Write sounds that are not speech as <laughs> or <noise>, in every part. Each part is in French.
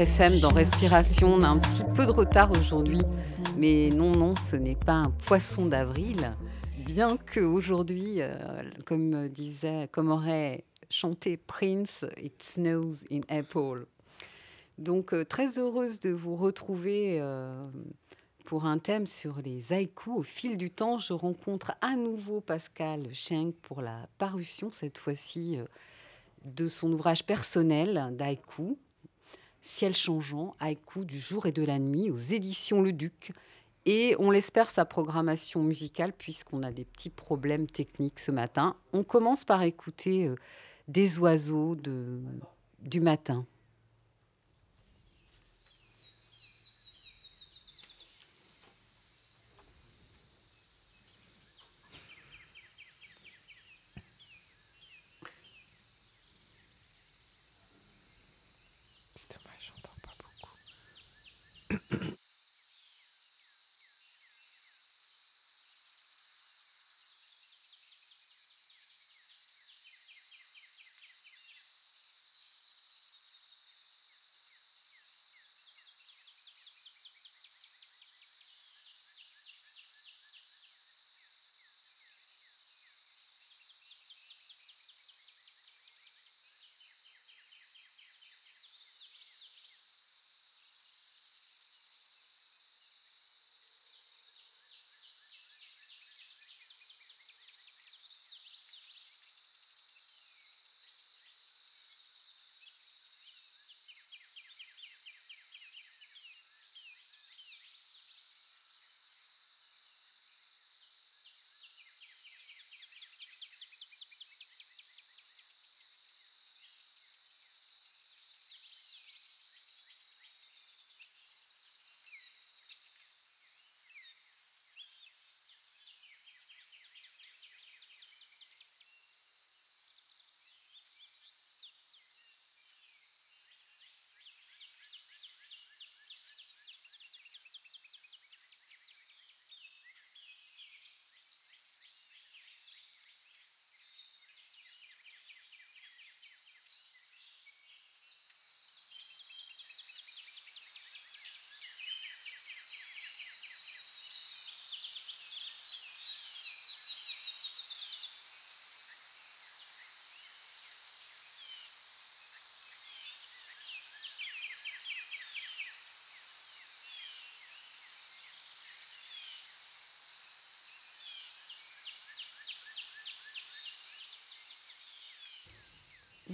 FM dans Respiration. On a un petit peu de retard aujourd'hui, mais non, non, ce n'est pas un poisson d'avril. Bien que aujourd'hui, euh, comme disait, comme aurait chanté Prince, It snows in April. Donc euh, très heureuse de vous retrouver euh, pour un thème sur les haïkus. Au fil du temps, je rencontre à nouveau Pascal Schenk pour la parution cette fois-ci. de son ouvrage personnel d'haïku, Ciel changeant, haïku du jour et de la nuit, aux éditions Le Duc. Et on l'espère sa programmation musicale, puisqu'on a des petits problèmes techniques ce matin. On commence par écouter euh, des oiseaux de, du matin.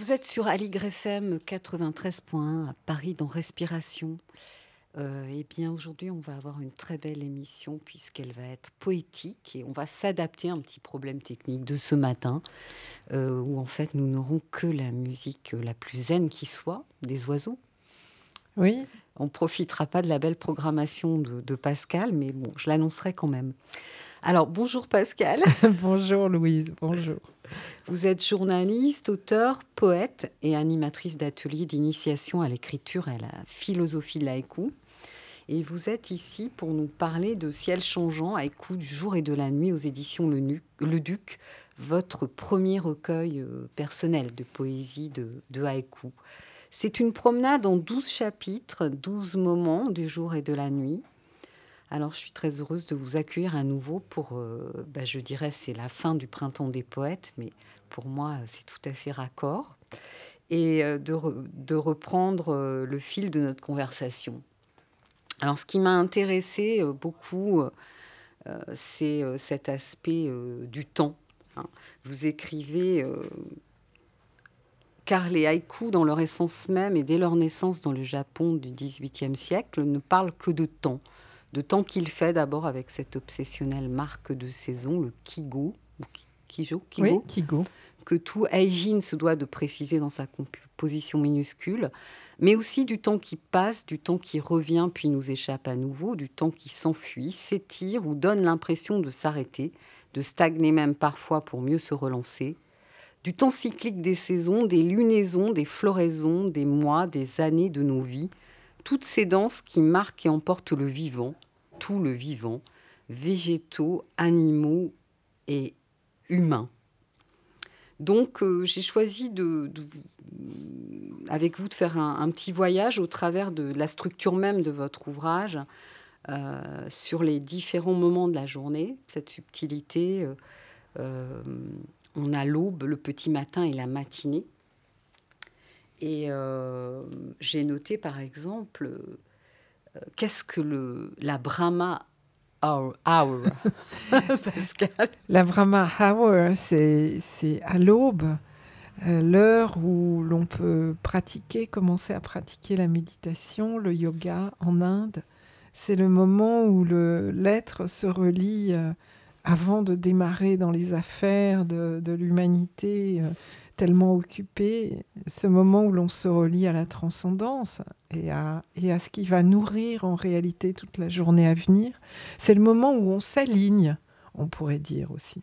Vous êtes sur Aligre FM 93.1 à Paris dans Respiration. Euh, eh bien, aujourd'hui, on va avoir une très belle émission puisqu'elle va être poétique et on va s'adapter à un petit problème technique de ce matin euh, où en fait nous n'aurons que la musique la plus zen qui soit, des oiseaux. Oui, On profitera pas de la belle programmation de, de Pascal, mais bon, je l'annoncerai quand même. Alors, bonjour Pascal. <laughs> bonjour Louise, bonjour. Vous êtes journaliste, auteur, poète et animatrice d'ateliers d'initiation à l'écriture et à la philosophie de l'haïku. Et vous êtes ici pour nous parler de Ciel changeant, haïku du jour et de la nuit aux éditions Le, Duc, votre premier recueil euh, personnel de poésie de, de haïku. C'est une promenade en 12 chapitres, 12 moments du jour et de la nuit. Alors, je suis très heureuse de vous accueillir à nouveau pour, euh, bah, je dirais, c'est la fin du printemps des poètes, mais pour moi, c'est tout à fait raccord. Et euh, de, re- de reprendre euh, le fil de notre conversation. Alors, ce qui m'a intéressé beaucoup, c'est cet aspect du temps. Hein. Vous écrivez car les haïkus, dans leur essence même et dès leur naissance dans le Japon du XVIIIe siècle, ne parlent que de temps. De temps qu'il fait d'abord avec cette obsessionnelle marque de saison, le kigo, ou kijo, kigo, kigo, que tout Aijin se doit de préciser dans sa composition minuscule, mais aussi du temps qui passe, du temps qui revient puis nous échappe à nouveau, du temps qui s'enfuit, s'étire ou donne l'impression de s'arrêter, de stagner même parfois pour mieux se relancer, du temps cyclique des saisons, des lunaisons, des floraisons, des mois, des années de nos vies, toutes ces danses qui marquent et emportent le vivant, tout le vivant, végétaux, animaux et humains. Donc euh, j'ai choisi de, avec vous de faire un, petit voyage au travers de la structure même de votre ouvrage euh, sur les différents moments de la journée, cette subtilité. Euh, on a l'aube, le petit matin et la matinée. Et j'ai noté par exemple, qu'est-ce que le, la Brahma Hour, <laughs> Pascal? La Brahma Hour, c'est à l'aube, euh, l'heure où l'on peut pratiquer, commencer à pratiquer la méditation, le yoga en Inde. C'est le moment où l'être se relie avant de démarrer dans les affaires de, l'humanité euh, tellement occupée, ce moment où l'on se relie à la transcendance et à, et à ce qui va nourrir en réalité toute la journée à venir, c'est le moment où on s'aligne, on pourrait dire aussi.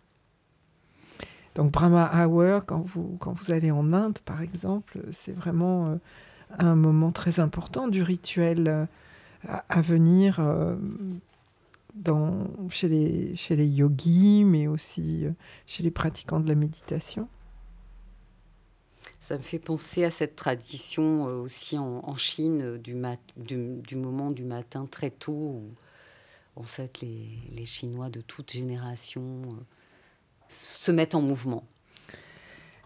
Donc Brahma Hour, quand vous, quand vous allez en Inde par exemple, c'est vraiment euh, un moment très important du rituel euh, à, venir dans, chez, les, chez les yogis, mais aussi euh, chez les pratiquants de la méditation. Ça me fait penser à cette tradition euh, aussi en, Chine euh, du, moment du matin très tôt où en fait les, les Chinois de toute génération se mettent en mouvement.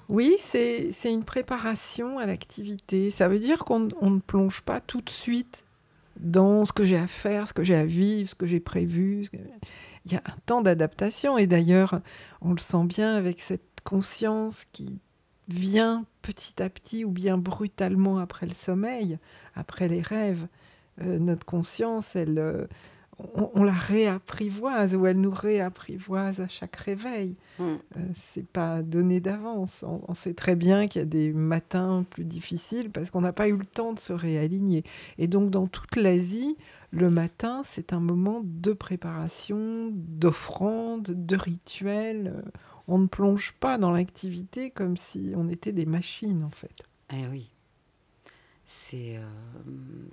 Oui, c'est une préparation à l'activité. Ça veut dire qu'on ne plonge pas tout de suite dans ce que j'ai à faire, ce que j'ai à vivre, ce que j'ai prévu. Il y a un temps d'adaptation et d'ailleurs, on le sent bien avec cette conscience qui vient petit à petit ou bien brutalement après le sommeil, après les rêves. Euh, notre conscience, elle, euh, on, la réapprivoise ou elle nous réapprivoise à chaque réveil. Ce hmm. Euh, c'est pas donné d'avance. On, sait très bien qu'il y a des matins plus difficiles parce qu'on n'a pas eu le temps de se réaligner. Et donc dans toute l'Asie, le matin, c'est un moment de préparation, d'offrande, de rituel. On ne plonge pas dans l'activité comme si on était des machines en fait. Eh oui c'est euh,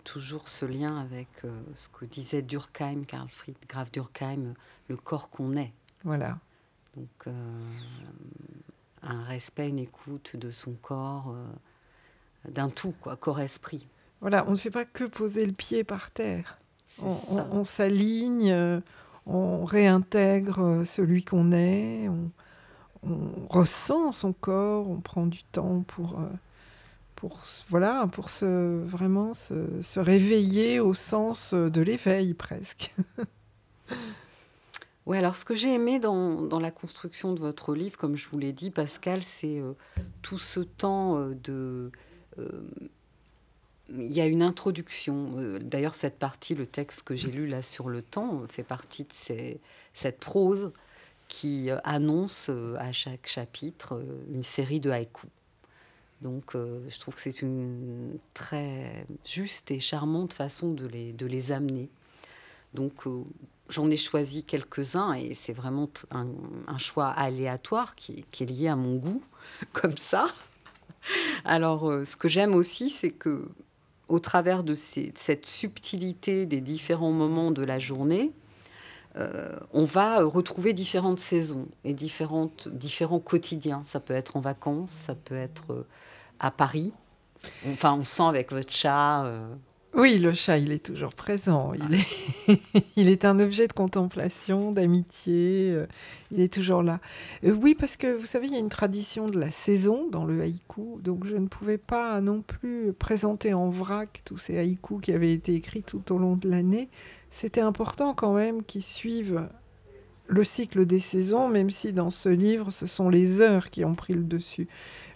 toujours ce lien avec euh, ce que disait Durkheim, Karl Fried Graf Durkheim, le corps qu'on est. Voilà. Donc, euh, un respect, une écoute de son corps, d'un tout, quoi, corps-esprit. Voilà, on ne fait pas que poser le pied par terre. On, s'aligne, on réintègre celui qu'on est, on, on, ressent son corps, on prend du temps pour pour, voilà, pour se, vraiment se, réveiller au sens de l'éveil presque. <laughs> Oui, alors ce que j'ai aimé dans, dans, la construction de votre livre, comme je vous l'ai dit, Pascal, c'est euh, tout ce temps euh, de... Euh, il y a une introduction. D'ailleurs, cette partie, le texte que j'ai lu là sur le temps, fait partie de ces, cette prose qui annonce à chaque chapitre une série de haïkus. Donc euh, je trouve que c'est une très juste et charmante façon de les, de les amener. Donc euh, j'en ai choisi quelques-uns et c'est vraiment un, choix aléatoire qui, est lié à mon goût, <laughs> comme ça. Alors euh, ce que j'aime aussi, c'est que au travers de cette subtilité des différents moments de la journée, on va retrouver différentes saisons et différents quotidiens. Ça peut être en vacances, ça peut être à Paris Enfin, on sent avec votre chat. Euh, Oui, le chat, il est toujours présent. Il est, <laughs> il est un objet de contemplation, d'amitié. euh, il est toujours là. Euh, oui, parce que vous savez, il y a une tradition de la saison dans le haïku. Donc, je ne pouvais pas non plus présenter en vrac tous ces haïkus qui avaient été écrits tout au long de l'année. C'était important quand même qu'ils suivent le cycle des saisons, même si dans ce livre, ce sont les heures qui ont pris le dessus.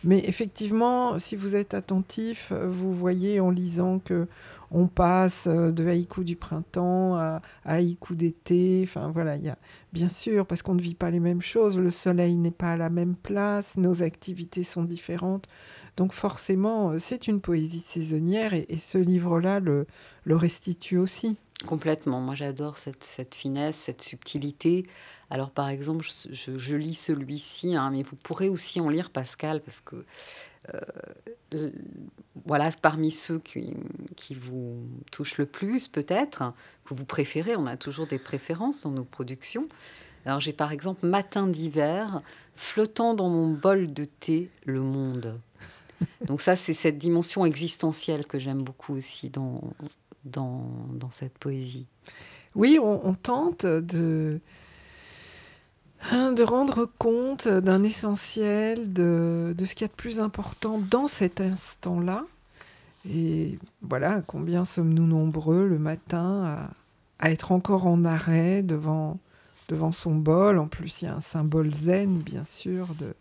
Mais effectivement, si vous êtes attentif, vous voyez en lisant que on passe euh, de haïku du printemps à, haïku d'été. Enfin voilà, il y a bien sûr parce qu'on ne vit pas les mêmes choses. Le soleil n'est pas à la même place, nos activités sont différentes. Donc forcément, euh, c'est une poésie saisonnière et, ce livre-là le restitue aussi. Complètement. Moi, j'adore cette, cette finesse, cette subtilité. Alors, par exemple, je, je- lis celui-ci, hein, mais vous pourrez aussi en lire Pascal, parce que euh, voilà, parmi ceux qui, qui vous touchent le plus, peut-être, que vous préférez. On a toujours des préférences dans nos productions. Alors, j'ai par exemple Matin d'hiver, flottant dans mon bol de thé, le monde. Donc, ça, c'est cette dimension existentielle que j'aime beaucoup aussi dans, dans, cette poésie. Oui, on, on tente de, hein, de rendre compte d'un essentiel, de, de ce qu'il y a de plus important dans cet instant-là. Et voilà, combien sommes-nous nombreux le matin à, à être encore en arrêt devant, devant son bol. En plus, il y a un symbole zen, bien sûr, de,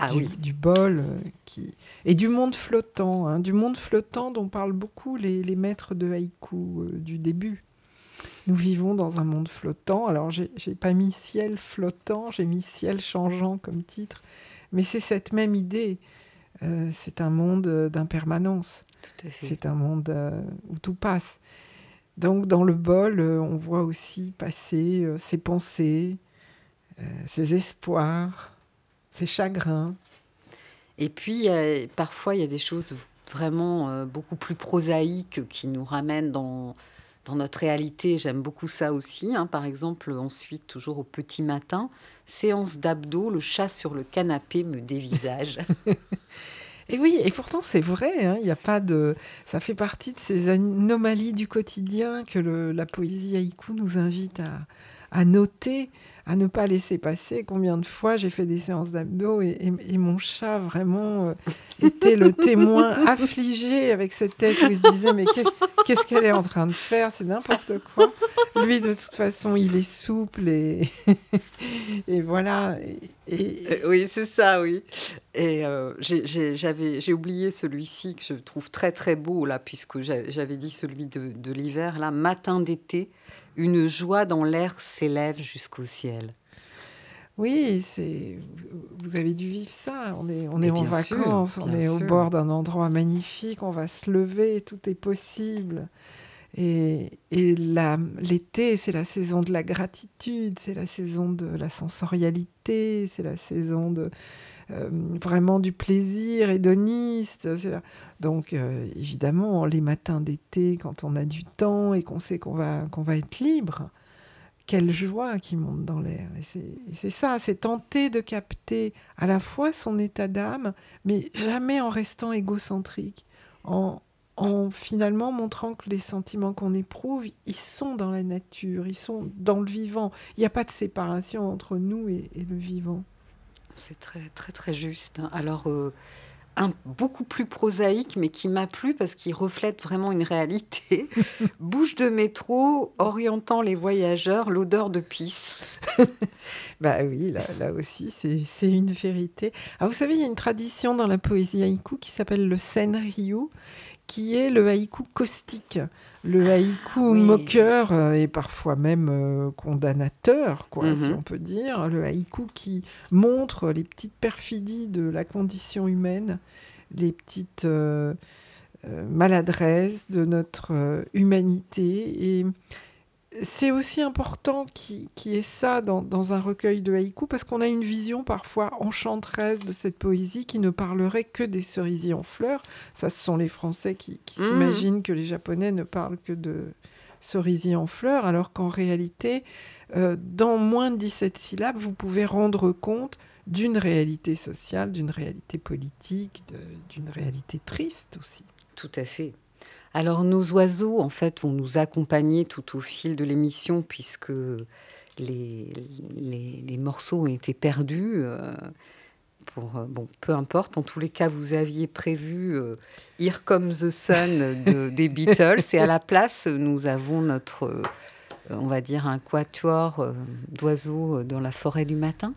Ah du, oui, du bol euh, qui et du monde flottant, hein, du monde flottant dont parlent beaucoup les, les maîtres de haïku euh, du début. Nous vivons dans un monde flottant. Alors j'ai pas mis ciel flottant, j'ai mis ciel changeant comme titre, mais c'est cette même idée. Euh, c'est un monde d'impermanence. C'est un monde euh, où tout passe. Donc dans le bol, euh, on voit aussi passer ses pensées, ses espoirs, ses chagrins. Et puis, euh, parfois, il y a des choses vraiment euh, beaucoup plus prosaïques qui nous ramènent dans, dans notre réalité. J'aime beaucoup ça aussi. hein. Par exemple, ensuite, toujours au petit matin, séance d'abdos, le chat sur le canapé me dévisage. <laughs> <laughs> Et oui, et pourtant c'est vrai, hein, il y a pas de, ça fait partie de ces anomalies du quotidien que le- la poésie haïku nous invite à, à noter, à ne pas laisser passer. Combien de fois j'ai fait des séances d'abdos et, et- et mon chat vraiment euh, était le témoin <laughs> affligé avec cette tête où il se disait mais qu'est- qu'est-ce qu'elle est en train de faire? C'est n'importe quoi. Lui de toute façon il est souple et, <laughs> et voilà. Et, Euh, oui, c'est ça, oui. Et euh, j'ai- oublié celui-ci que je trouve très très beau, là, puisque j'a- j'avais dit celui de, de l'hiver, là, matin d'été, une joie dans l'air s'élève jusqu'au ciel. Oui, c'est vous- avez dû vivre ça. On est, on est en sûr, vacances, on est au bord d'un endroit magnifique, on va se lever, tout est possible. Et, et l'été, c'est la saison de la gratitude, c'est la saison de la sensorialité, c'est la saison de vraiment du plaisir hédoniste. Donc euh, évidemment, les matins d'été, quand on a du temps et qu'on sait qu'on va, qu'on va être libre, quelle joie qui monte dans l'air. C'est- ça, c'est tenter de capter à la fois son état d'âme, mais jamais en restant égocentrique, en, en finalement montrant que les sentiments qu'on éprouve, ils sont dans la nature, ils sont dans le vivant. Il n'y a pas de séparation entre nous et le vivant. C'est très très très juste. Alors, euh, un beaucoup plus prosaïque, mais qui m'a plu parce qu'il reflète vraiment une réalité. <laughs> Bouche de métro, orientant les voyageurs, l'odeur de pisse. <laughs> Bah oui, là, là aussi, c'est une vérité. Vous savez, il y a une tradition dans la poésie haïku qui s'appelle le senryu, qui est le haïku caustique, le haïku oui. moqueur euh, et parfois même euh, condamnateur, quoi, si Mhm. on peut dire. Le haïku qui montre les petites perfidies de la condition humaine, les petites euh, maladresses de notre humanité. Et c'est aussi important qu'il qu'il y ait ça dans, dans un recueil de haïku parce qu'on a une vision parfois enchanteresse de cette poésie qui ne parlerait que des cerisiers en fleurs. Ça, ce sont les Français qui, qui Mhm. s'imaginent que les Japonais ne parlent que de cerisiers en fleurs, alors qu'en réalité, euh, dans moins de 17 syllabes, vous pouvez rendre compte d'une réalité sociale, d'une réalité politique, d'une réalité triste aussi. Tout à fait. Alors nos oiseaux, en fait, vont nous accompagner tout au fil de l'émission puisque les, les, les morceaux ont été perdus. euh, pour, euh, bon, peu importe, en tous les cas, vous aviez prévu euh, Here Comes the Sun de- <laughs> des Beatles et à la place, nous avons notre, on va dire, un quatuor d'oiseaux dans la forêt du matin.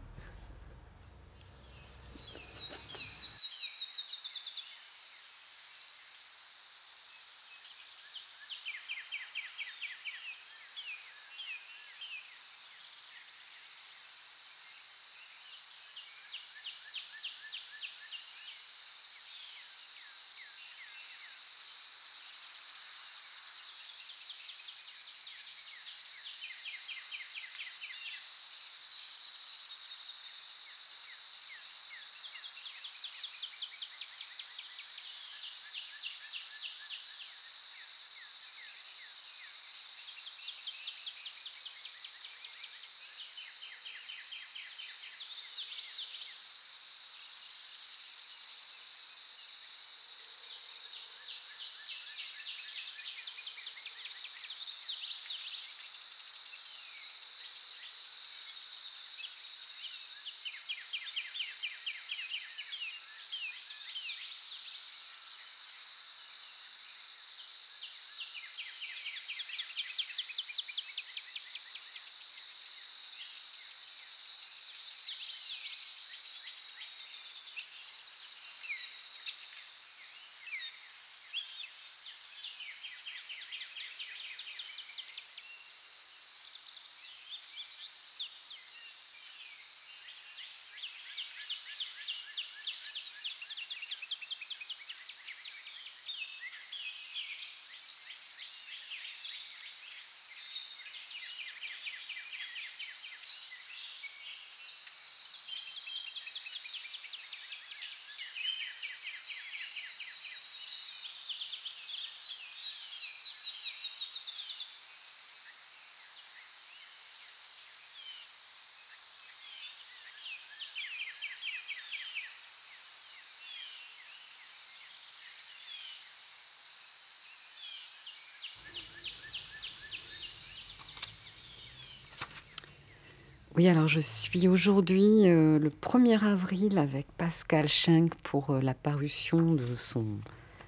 Alors je suis aujourd'hui euh, le 1er avril avec Pascal Schenk pour euh, la parution de son,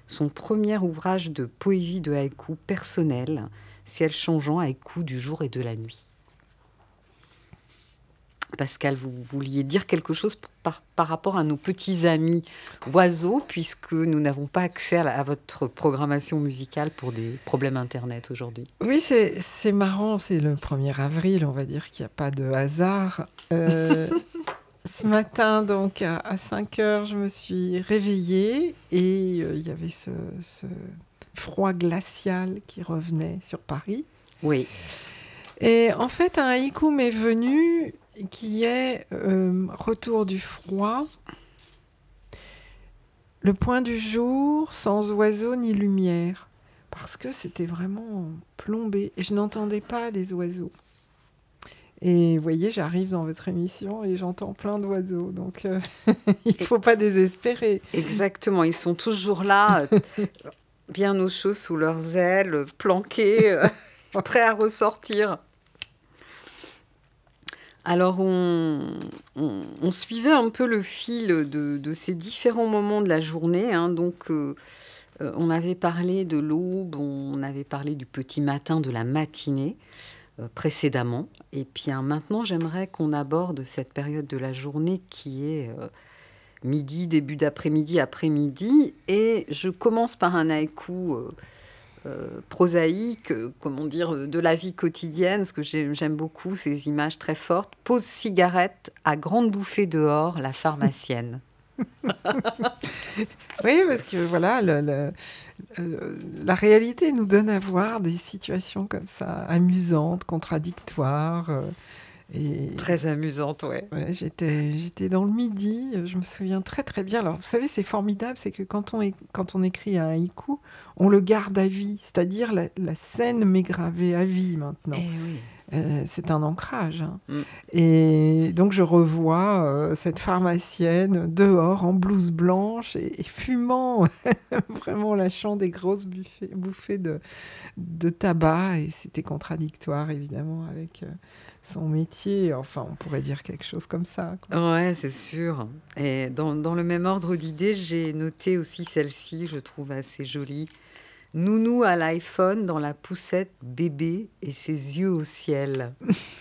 son premier ouvrage de poésie de haïku personnel, Ciel changeant, haïku du jour et de la nuit. Pascal, vous vouliez dire quelque chose par, par rapport à nos petits amis oiseaux, puisque nous n'avons pas accès à, la- à votre programmation musicale pour des problèmes Internet aujourd'hui. Oui, c'est c'est marrant, c'est le 1er avril, on va dire qu'il n'y a pas de hasard. Euh, ce matin, donc à, à 5 heures, je me suis réveillée et euh, il y avait ce, ce froid glacial qui revenait sur Paris. Oui, Et en fait, un haïku m'est venu qui est euh, Retour du froid. Le point du jour sans oiseaux ni lumière. Parce que c'était vraiment plombé et je n'entendais pas les oiseaux. Et vous voyez, j'arrive dans votre émission et j'entends plein d'oiseaux. Donc euh, <laughs> il ne faut pas désespérer. exactement. Ils sont toujours là, euh, bien au chaud sous leurs ailes, planqués, <laughs> prêts à ressortir. Alors, on, suivait un peu le fil de, ces différents moments de la journée. hein. donc, euh, euh, on avait parlé de l'aube, on avait parlé du petit matin, de la matinée euh, précédemment. Et puis hein, maintenant, j'aimerais qu'on aborde cette période de la journée qui est midi, début d'après-midi, après-midi. Et je commence par un haïku prosaïque, euh, comment dire, euh, de la vie quotidienne, parce que j'ai- j'aime beaucoup ces images très fortes. Pose cigarette à grande bouffée dehors, la pharmacienne. <laughs> <laughs> Oui, parce que voilà, le- le- euh, la réalité nous donne à voir des situations comme ça, amusantes, contradictoires. euh, et Très amusante, ouais. ouais, j'étais, j'étais dans le midi, je me souviens très très bien. Alors, vous savez, c'est formidable, c'est que quand on, é- quand on écrit un haïku, on le garde à vie, c'est-à-dire la, la scène m'est gravée à vie maintenant. Eh oui. euh, c'est un ancrage. hein. Mm. Et donc je revois euh, cette pharmacienne dehors en blouse blanche et, et fumant, <laughs> vraiment lâchant des grosses buffées- bouffées de, de tabac. Et c'était contradictoire évidemment avec euh, son métier. Enfin, on pourrait dire quelque chose comme ça. quoi. Ouais, c'est sûr. Et dans, dans le même ordre d'idées, j'ai noté aussi celle-ci, je trouve assez jolie. Nounou à l'iPhone dans la poussette bébé et ses yeux au ciel.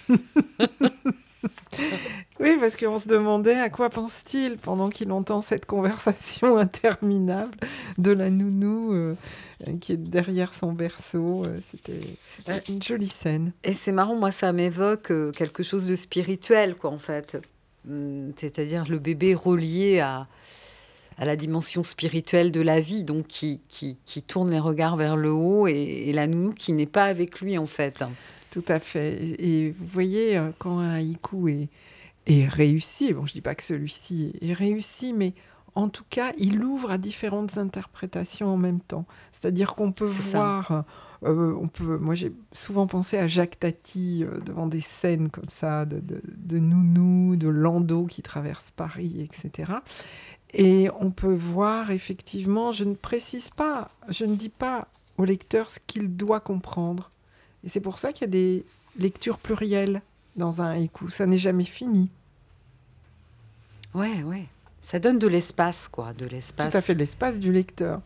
<laughs> <laughs> Oui, parce qu'on se demandait à quoi pense-t-il pendant qu'il entend cette conversation <laughs> interminable de la nounou euh, euh, qui est derrière son berceau. Euh, C'était c'était une jolie scène. Et c'est marrant, moi, ça m'évoque euh, quelque chose de spirituel, quoi, en fait. Hum, C'est-à-dire le bébé relié à, à la dimension spirituelle de la vie, donc qui, qui, qui tourne les regards vers le haut, et, et la nounou qui n'est pas avec lui, en fait. Tout à fait. Et, vous voyez, euh, quand un haïku est, est réussi, bon, je dis pas que celui-ci est réussi, mais en tout cas, il ouvre à différentes interprétations en même temps. C'est-à-dire qu'on peut voir, euh, on peut, moi j'ai souvent pensé à Jacques Tati euh, devant des scènes comme ça, de, de, de Nounou, de Landau qui traverse Paris, etc. Et on peut voir effectivement, je ne précise pas, je ne dis pas au lecteur ce qu'il doit comprendre. Et c'est pour ça qu'il y a des lectures plurielles dans un haïku. Ça n'est jamais fini. Ouais, ouais. Ça donne de l'espace, quoi, de l'espace. Tout à fait l'espace du lecteur.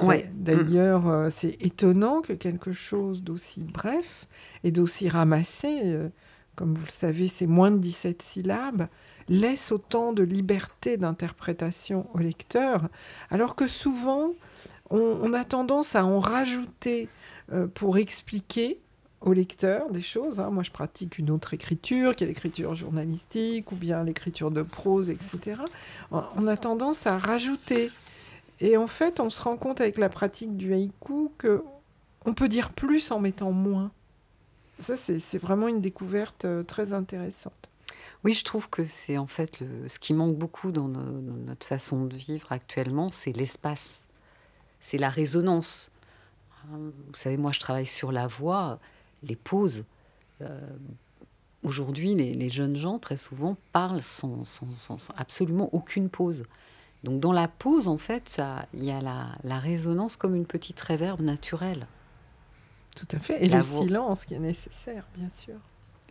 Ouais. D'ailleurs, euh, c'est étonnant que quelque chose d'aussi bref et d'aussi ramassé, euh, comme vous le savez, c'est moins de 17 syllabes, laisse autant de liberté d'interprétation au lecteur, alors que souvent, on, on a tendance à en rajouter euh, pour expliquer au lecteur des choses. hein. Moi, je pratique une autre écriture, qui est l'écriture journalistique, ou bien l'écriture de prose, etc. On- a tendance à rajouter. Et en fait, on se rend compte avec la pratique du haïku que on peut dire plus en mettant moins. Ça, c'est vraiment une découverte euh, très intéressante. Oui, je trouve que c'est en fait ce qui manque beaucoup dans notre façon de vivre actuellement, c'est l'espace, c'est la résonance. Hein, Vous savez, moi, je travaille sur la voix, les pauses. Euh, Aujourd'hui, les, les jeunes gens, très souvent, parlent sans, sans- sans- sans absolument aucune pause. Donc, dans la pause, en fait, ça- il y a la, la résonance comme une petite réverbe naturelle. Tout à fait. Et La le voix. silence qui est nécessaire, bien sûr.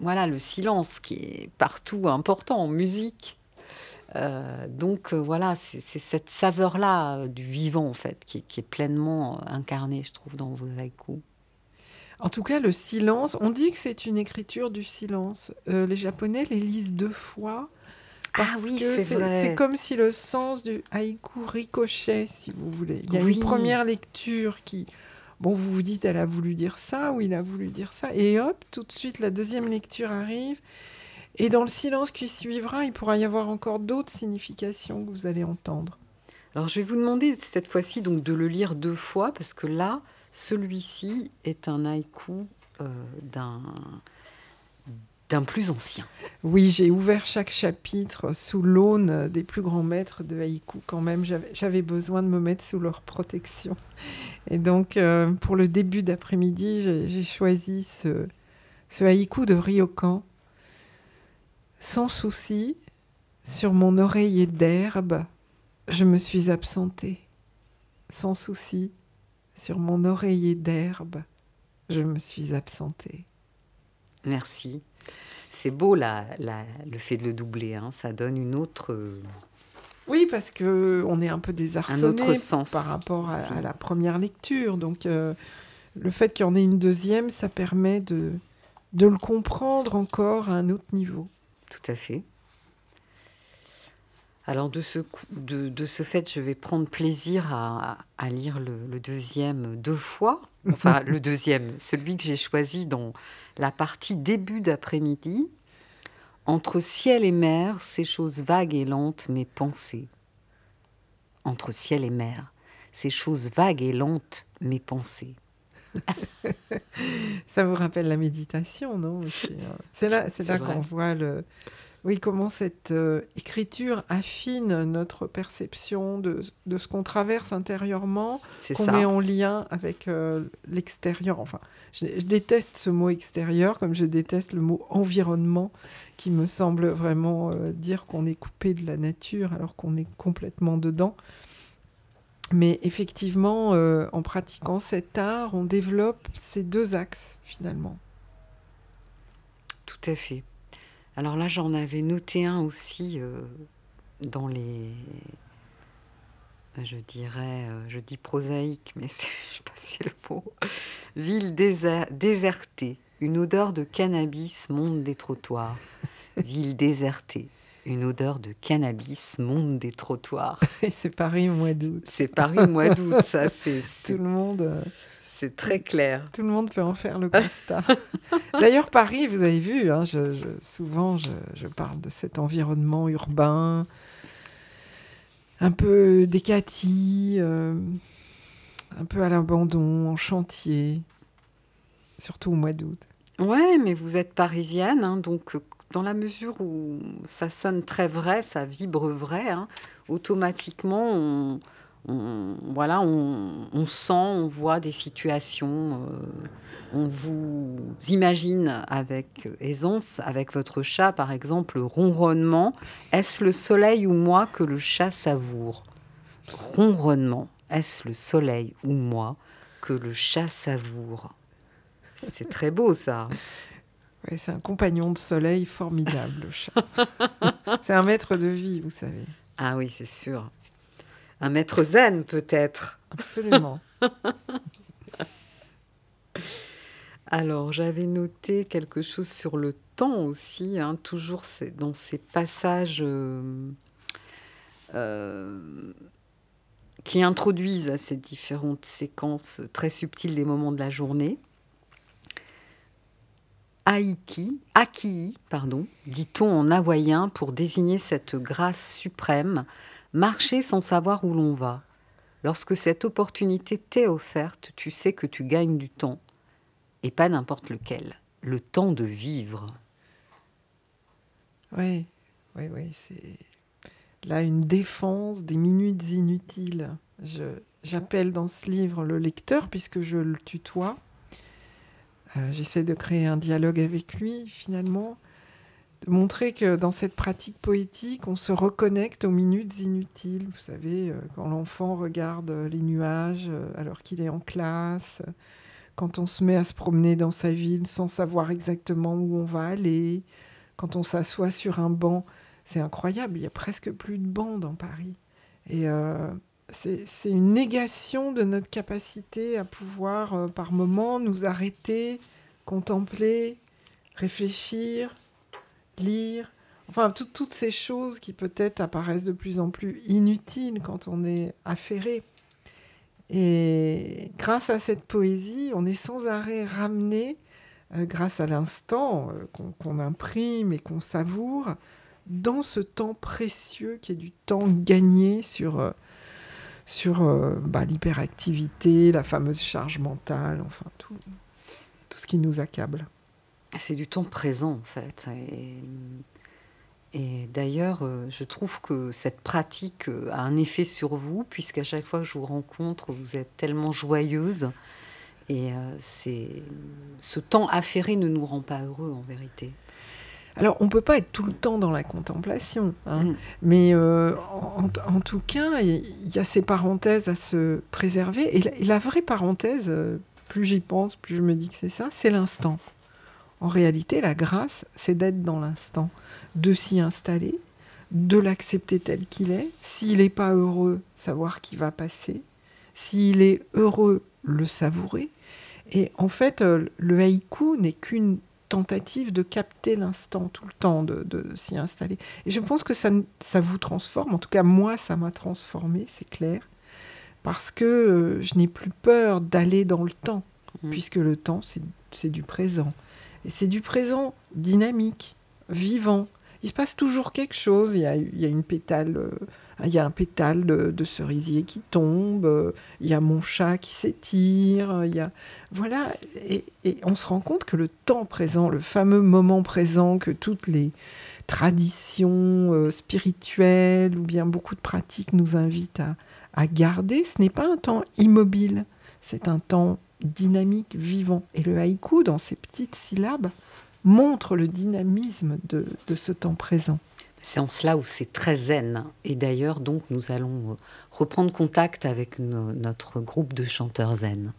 Voilà, le silence qui est partout important en musique. Euh, donc euh, voilà, c'est cette saveur-là euh, du vivant en fait qui, qui est pleinement incarnée, je trouve, dans vos haïkus. En tout cas, le silence, on dit que c'est une écriture du silence. Euh, les Japonais les lisent deux fois. Parce Ah oui, que c'est comme si le sens du haïku ricochait, si vous voulez. Il y a Oui. une première lecture qui, bon, vous vous dites, elle a voulu dire ça ou il a voulu dire ça, et hop, tout de suite, la deuxième lecture arrive. Et dans le silence qui suivra, il pourra y avoir encore d'autres significations que vous allez entendre. Alors je vais vous demander cette fois-ci donc de le lire deux fois parce que là, celui-ci est un haïku euh, d'un plus ancien. Oui, j'ai ouvert chaque chapitre sous l'aune des plus grands maîtres de haïku quand même. J'avais- besoin de me mettre sous leur protection. Et donc, euh, pour le début d'après-midi, j'ai j'ai choisi ce, ce haïku de Ryokan. Sans souci, sur mon oreiller d'herbe, je me suis absentée. Sans souci, sur mon oreiller d'herbe, je me suis absentée. Merci. C'est beau la, la- le fait de le doubler, hein, ça donne une autre. euh, Oui, parce que on est un peu désarçonné autre sens par rapport à la première lecture. Donc, euh, le fait qu'il y en ait une deuxième, ça permet de, de le comprendre encore à un autre niveau. Tout à fait. Alors de ce, de, de ce fait, je vais prendre plaisir à, à lire le, le deuxième deux fois. Enfin, <laughs> le deuxième, celui que j'ai choisi dans la partie début d'après-midi. Entre ciel et mer, ces choses vagues et lentes, mes pensées. Entre ciel et mer, ces choses vagues et lentes, mes pensées. <laughs> Ça vous rappelle la méditation, non hein? C'est là, là qu'on voit le, Oui, comment cette euh, écriture affine notre perception de, de ce qu'on traverse intérieurement, qu'on met en lien avec euh, l'extérieur. Enfin, je, je déteste ce mot extérieur, comme je déteste le mot environnement, qui me semble vraiment euh, dire qu'on est coupé de la nature alors qu'on est complètement dedans. Mais effectivement, en pratiquant cet art, on développe ces deux axes finalement. Tout à fait. Alors là, j'en avais noté un aussi euh, dans les. Je dirais, euh, je dis prosaïque, mais <laughs> je sais pas si c'est le mot. Ville déser- désertée, une odeur de cannabis monte des trottoirs. Ville désertée, une odeur de cannabis monte des trottoirs. <laughs> Et c'est Paris au mois d'août. C'est Paris au mois d'août, ça, c'est <laughs> Tout le monde. C'est très clair. Tout le monde peut en faire le constat. <laughs> D'ailleurs, Paris, vous avez vu, hein, je- je- souvent je, je parle de cet environnement urbain, un peu décati, euh, un peu à l'abandon, en chantier, surtout au mois d'août. Ouais, mais vous êtes parisienne, hein, donc euh, dans la mesure où ça sonne très vrai, ça vibre vrai, hein, automatiquement, on, on- voilà, on, on sent, on voit des situations, euh, on vous imagine avec aisance, avec votre chat, par exemple, ronronnement. Est-ce le soleil ou moi que le chat savoure? Ronronnement. Est-ce le soleil ou moi que le chat savoure? C'est très beau ça. Ouais, c'est un compagnon de soleil formidable, le chat. <laughs> c'est un maître de vie, vous savez. Ah oui, c'est sûr. Un maître zen peut-être. Absolument. <laughs> Alors, j'avais noté quelque chose sur le temps aussi, hein, toujours dans ces passages euh, euh, qui introduisent ces différentes séquences très subtiles des moments de la journée. Aiki, Akii, pardon, dit-on en hawaïen pour désigner cette grâce suprême, marcher sans savoir où l'on va. Lorsque cette opportunité t'est offerte, tu sais que tu gagnes du temps et pas n'importe lequel. Le temps de vivre. Oui, oui, oui, c'est là une défense des minutes inutiles. J'appelle dans ce livre le lecteur puisque je le tutoie. Euh, J'essaie de créer un dialogue avec lui finalement, montrer que dans cette pratique poétique, on se reconnecte aux minutes inutiles. Vous savez, euh, quand l'enfant regarde euh, les nuages euh, alors qu'il est en classe, quand on se met à se promener dans sa ville sans savoir exactement où on va aller, quand on s'assoit sur un banc, c'est incroyable, il y a presque plus de bancs dans Paris. Et c'est une négation de notre capacité à pouvoir, par moments, nous arrêter, contempler, réfléchir, lire. Enfin, tout- toutes ces choses qui peut-être apparaissent de plus en plus inutiles quand on est affairé. Et grâce à cette poésie, on est sans arrêt ramené euh, grâce à l'instant euh, qu'on imprime et qu'on savoure, dans ce temps précieux qui est du temps gagné sur, sur euh, bah, l'hyperactivité, la fameuse charge mentale, enfin tout, tout ce qui nous accable. C'est du temps présent en fait. Et, et d'ailleurs, euh, je trouve que cette pratique euh, a un effet sur vous, puisqu'à chaque fois que je vous rencontre, vous êtes tellement joyeuse. Et euh, c'est ce temps affairé ne nous rend pas heureux en vérité. Alors, on ne peut pas être tout le temps dans la contemplation, hein, Mm. mais euh, en, en tout cas, il y a ces parenthèses à se préserver. Et la, et la vraie parenthèse, plus j'y pense, plus je me dis que c'est ça, c'est l'instant. En réalité, la grâce, c'est d'être dans l'instant, de s'y installer, de l'accepter tel qu'il est. S'il n'est pas heureux, savoir qu'il va passer. S'il est heureux, le savourer. Et en fait, euh, le haïku n'est qu'une tentative de capter l'instant tout le temps, de, de s'y installer. Et je pense que ça, ça vous transforme. En tout cas, moi, ça m'a transformé, c'est clair. Parce que euh, je n'ai plus peur d'aller dans le temps, Mm. puisque le temps, c'est du présent. C'est du présent dynamique, vivant. Il se passe toujours quelque chose. Il y a, une pétale, euh, il y a un pétale de, cerisier qui tombe. euh, il y a mon chat qui s'étire. Il y a voilà. Et, on se rend compte que le temps présent, le fameux moment présent que toutes les tradition euh, spirituelle ou bien beaucoup de pratiques nous invitent à garder, ce n'est pas un temps immobile, c'est un temps dynamique, vivant. Et le haïku, dans ses petites syllabes, montre le dynamisme de, de ce temps présent. C'est en cela où c'est très zen. Et d'ailleurs, donc, nous allons euh, reprendre contact avec no- notre groupe de chanteurs zen.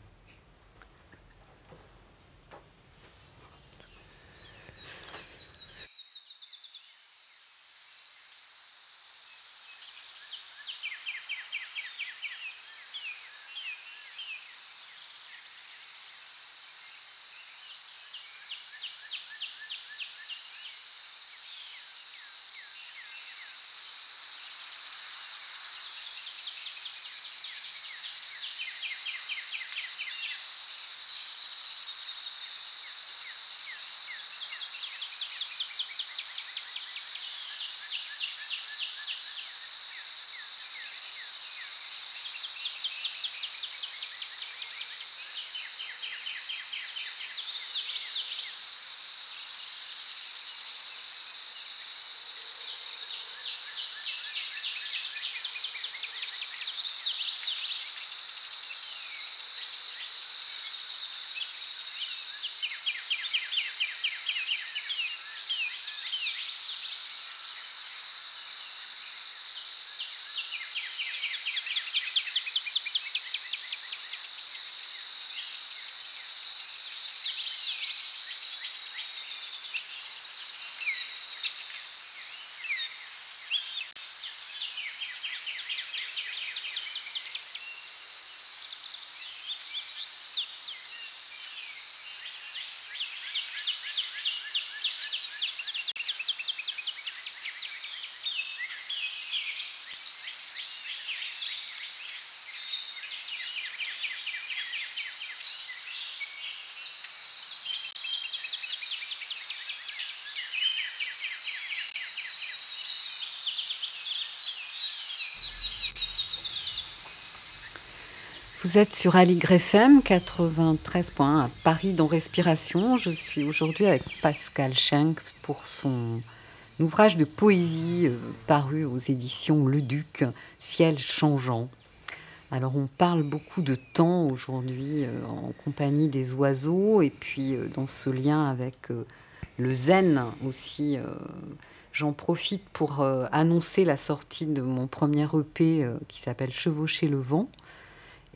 Vous êtes sur Aligre FM 93.1 à Paris dans Respiration. Je suis aujourd'hui avec Pascal Schenk pour son ouvrage de poésie euh, paru aux éditions Le Duc, Ciel changeant. Alors on parle beaucoup de temps aujourd'hui euh, en compagnie des oiseaux et puis euh, dans ce lien avec le zen aussi. J'en profite pour annoncer la sortie de mon premier EP qui s'appelle Chevaucher le vent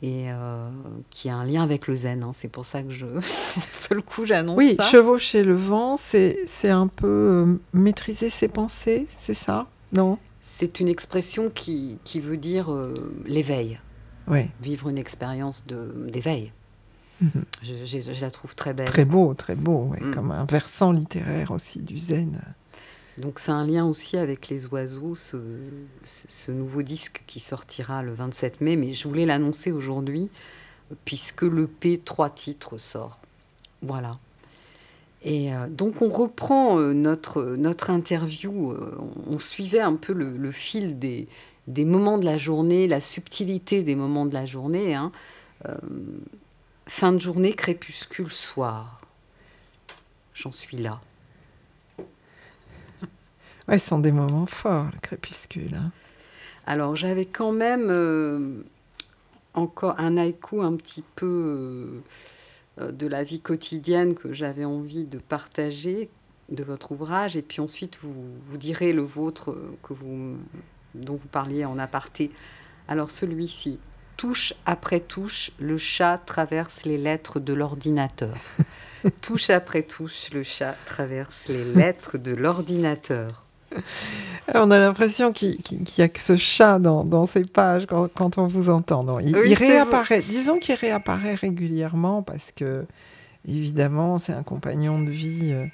et euh, qui a un lien avec le zen. hein. C'est pour ça que je, <laughs> d'un seul coup, j'annonce Oui, ça. chevaucher le vent, c'est un peu euh, maîtriser ses pensées, c'est ça? Non? C'est une expression qui, qui veut dire euh, l'éveil, Oui, vivre une expérience d'éveil. Mhm. Je, je- je la trouve très belle. très beau, très beau, ouais, Mm. comme un versant littéraire aussi du zen. Donc c'est un lien aussi avec les oiseaux, ce, nouveau disque qui sortira le 27 mai, mais je voulais l'annoncer aujourd'hui puisque le P trois titres sort. Voilà. Et euh, donc on reprend euh, notre, notre interview, euh, on, suivait un peu le, fil des, des moments de la journée, la subtilité des moments de la journée. hein. Fin de journée, crépuscule, soir. J'en suis là. Ouais, ce sont des moments forts, le crépuscule. hein. Alors j'avais quand même euh, encore un haïku un petit peu euh, euh, de la vie quotidienne que j'avais envie de partager de votre ouvrage et puis ensuite vous, vous direz le vôtre euh, que vous, dont vous parliez en aparté. Alors celui-ci, touche après touche, le chat traverse les lettres de l'ordinateur. <laughs> touche après touche, le chat traverse les lettres de l'ordinateur. <laughs> On a l'impression qu'il n'y a que ce chat dans, dans ces pages quand, quand on vous entend. Non, il, Oui, il c'est réapparaît. vrai. Disons qu'il réapparaît régulièrement parce que, évidemment, c'est un compagnon de vie euh,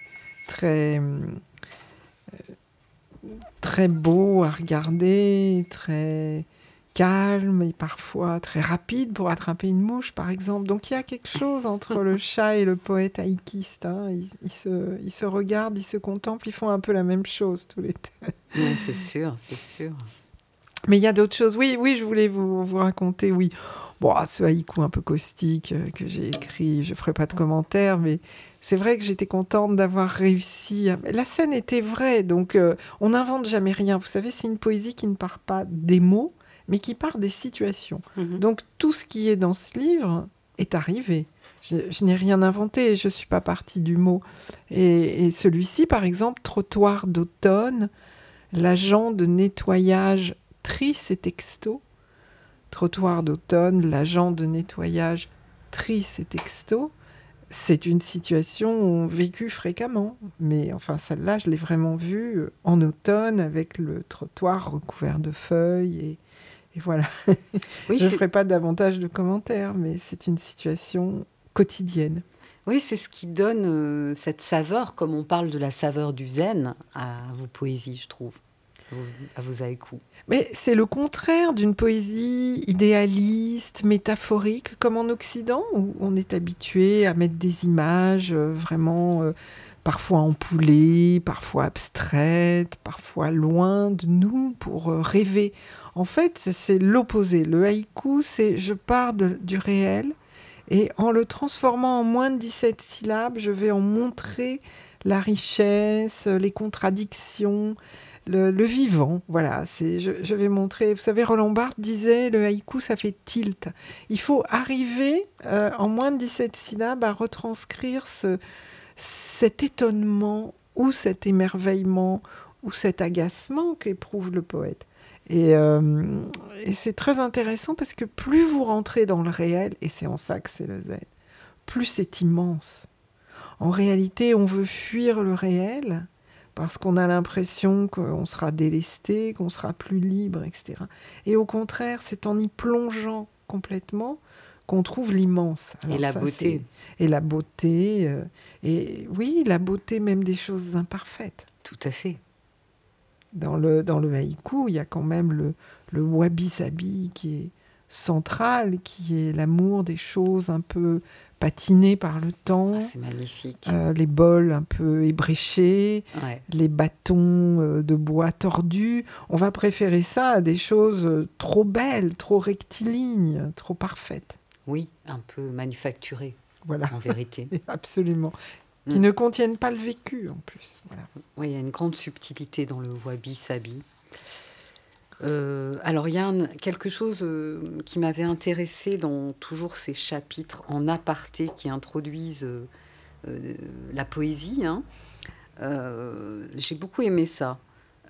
très, euh, très beau à regarder, très calme et parfois très rapide pour attraper une mouche, par exemple. Donc il y a quelque chose entre le <laughs> chat et le poète haïkiste. hein. Ils, ils se, ils se regardent, ils se contemplent, ils font un peu la même chose tous les deux. Oui, c'est sûr, c'est sûr. Mais il y a d'autres choses. Oui, oui, je voulais vous, vous raconter. Oui, Bon, ah, ce haïku un peu caustique euh, que j'ai écrit, je ferai pas de commentaires, mais c'est vrai que j'étais contente d'avoir réussi. La scène était vraie, donc euh, on n'invente jamais rien. Vous savez, c'est une poésie qui ne part pas des mots, mais qui part des situations. Mhm. Donc tout ce qui est dans ce livre est arrivé. Je, je n'ai rien inventé, je ne suis pas partie du mot. Et, et celui-ci, par exemple, Trottoir d'automne, l'agent de nettoyage Tris et Texto. Trottoir d'automne, l'agent de nettoyage Tris et Texto. C'est une situation vécue fréquemment. Mais enfin, celle-là, je l'ai vraiment vue en automne avec le trottoir recouvert de feuilles. Et, et voilà. Oui, Je ne ferai pas davantage de commentaires, mais c'est une situation quotidienne. oui, c'est ce qui donne euh, cette saveur, comme on parle de la saveur du zen, à vos poésies, je trouve, à vos, haïkus. Mais c'est le contraire d'une poésie idéaliste, métaphorique, comme en Occident, où on est habitué à mettre des images euh, vraiment euh, parfois ampoulées, parfois abstraites, parfois loin de nous pour rêver. En fait, c'est- l'opposé. Le haïku, c'est je pars de- du réel et en le transformant en moins de 17 syllabes, je vais en montrer la richesse, les contradictions, le, vivant. Voilà, je, vais montrer. Vous savez, Roland Barthes disait le haïku, ça fait tilt. Il faut arriver euh, en moins de 17 syllabes à retranscrire ce, cet étonnement ou cet émerveillement ou cet agacement qu'éprouve le poète. Et, euh, et c'est très intéressant parce que plus vous rentrez dans le réel, et c'est en ça que c'est le zen, plus c'est immense. En réalité, on veut fuir le réel parce qu'on a l'impression qu'on sera délesté, qu'on sera plus libre, etc. Et au contraire, c'est en y plongeant complètement qu'on trouve l'immense. Et la ça, beauté. Et la beauté. euh, et oui, la beauté même des choses imparfaites. Tout à fait. Dans le, dans le haïku, il y a quand même le, le wabi-sabi qui est central, qui est l'amour des choses un peu patinées par le temps, Ah, c'est magnifique. euh, les bols un peu ébréchés, Ouais. les bâtons euh, de bois tordus. On va préférer ça à des choses euh, trop belles, trop rectilignes, trop parfaites. Oui, un peu manufacturé, Voilà, en vérité. <laughs> absolument. Qui Mm. ne contiennent pas le vécu en plus. Voilà. Oui, il y a une grande subtilité dans le wabi-sabi. Euh, alors, il y a un- quelque chose euh, qui m'avait intéressé dans toujours ces chapitres en aparté qui introduisent euh, la poésie. hein. J'ai beaucoup aimé ça.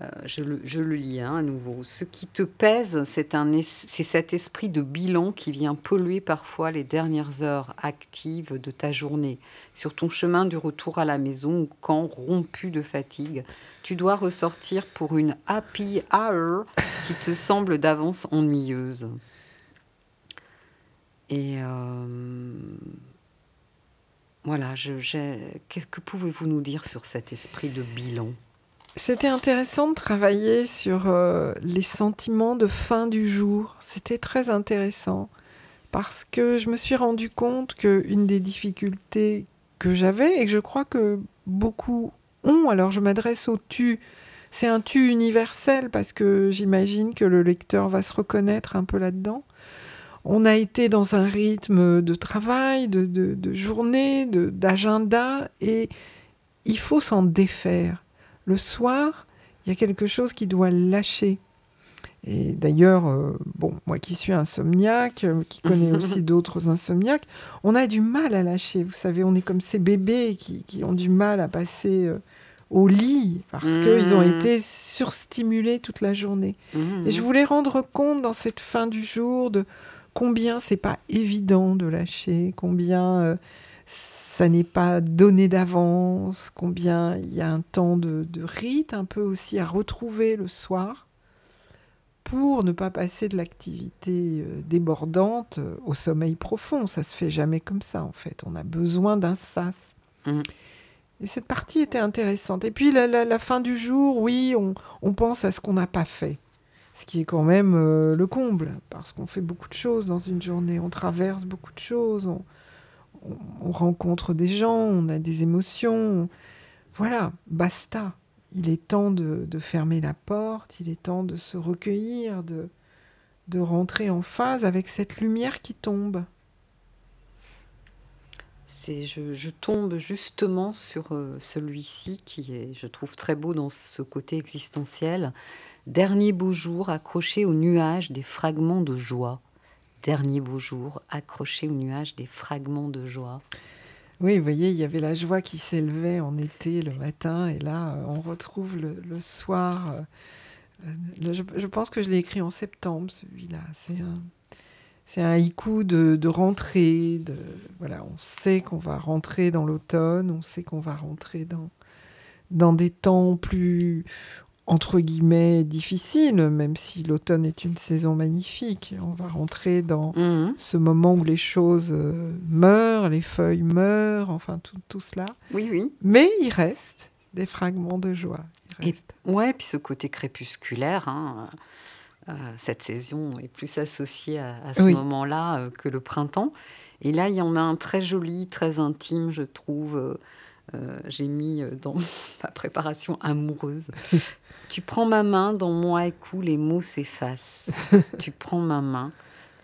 Euh, je, le, je le lis hein, à nouveau. Ce qui te pèse, c'est cet esprit de bilan qui vient polluer parfois les dernières heures actives de ta journée. Sur ton chemin du retour à la maison ou quand, rompu de fatigue, tu dois ressortir pour une happy hour qui te semble d'avance ennuyeuse. Et euh, voilà, qu'est-ce que pouvez-vous nous dire sur cet esprit de bilan? C'était intéressant de travailler sur euh, les sentiments de fin du jour. C'était très intéressant parce que je me suis rendu compte qu'une des difficultés que j'avais et que je crois que beaucoup ont, alors je m'adresse au tu, c'est un tu universel parce que j'imagine que le lecteur va se reconnaître un peu là-dedans. On a été dans un rythme de travail, de, de, de journée, d'agenda et il faut s'en défaire le soir, il y a quelque chose qui doit lâcher. Et d'ailleurs, euh, bon, moi qui suis insomniaque, euh, qui connais <laughs> aussi d'autres insomniaques, on a du mal à lâcher. Vous savez, on est comme ces bébés qui, qui ont du mal à passer euh, au lit parce Mhm. qu'ils ont été surstimulés toute la journée. Et je voulais rendre compte dans cette fin du jour de combien c'est pas évident de lâcher, combien ça n'est pas donné d'avance, combien il y a un temps de, de rite un peu aussi à retrouver le soir pour ne pas passer de l'activité euh, débordante euh, au sommeil profond. Ça se fait jamais comme ça en fait. On a besoin d'un sas. Mhm. Et cette partie était intéressante. Et puis la, la- la fin du jour, oui, on, on pense à ce qu'on n'a pas fait. Ce qui est quand même euh, le comble, parce qu'on fait beaucoup de choses dans une journée, on traverse beaucoup de choses, on, on- on rencontre des gens, on a des émotions. Voilà, basta. Il est temps de, fermer la porte, il est temps de se recueillir, de, de rentrer en phase avec cette lumière qui tombe. C'est, je, je tombe justement sur euh, celui-ci qui est, je trouve très beau dans ce côté existentiel. Dernier beau jour accroché au nuage des fragments de joie. Dernier beau jour accroché au nuage des fragments de joie. Oui, vous voyez, il y avait la joie qui s'élevait en été le matin, et là, euh, on retrouve le, soir. euh, euh, je, pense que je l'ai écrit en septembre, celui-là. C'est un, c'est un de, de rentrée. Voilà, on sait qu'on va rentrer dans l'automne, on sait qu'on va rentrer dans, dans des temps plus, entre guillemets, difficiles, même si l'automne est une saison magnifique. On va rentrer dans Mhm. ce moment où les choses euh, meurent, les feuilles meurent, enfin tout, tout cela. Oui, oui. Mais il reste des fragments de joie. Il Et- reste. Ouais, puis ce côté crépusculaire, hein, euh, euh, cette saison est plus associée à, à ce Oui. moment-là euh, que le printemps. Et là, il y en a un très joli, très intime, je trouve. J'ai mis dans <laughs> ma préparation amoureuse. Tu prends ma main, dans mon haïku, les mots s'effacent. <laughs> tu prends ma main,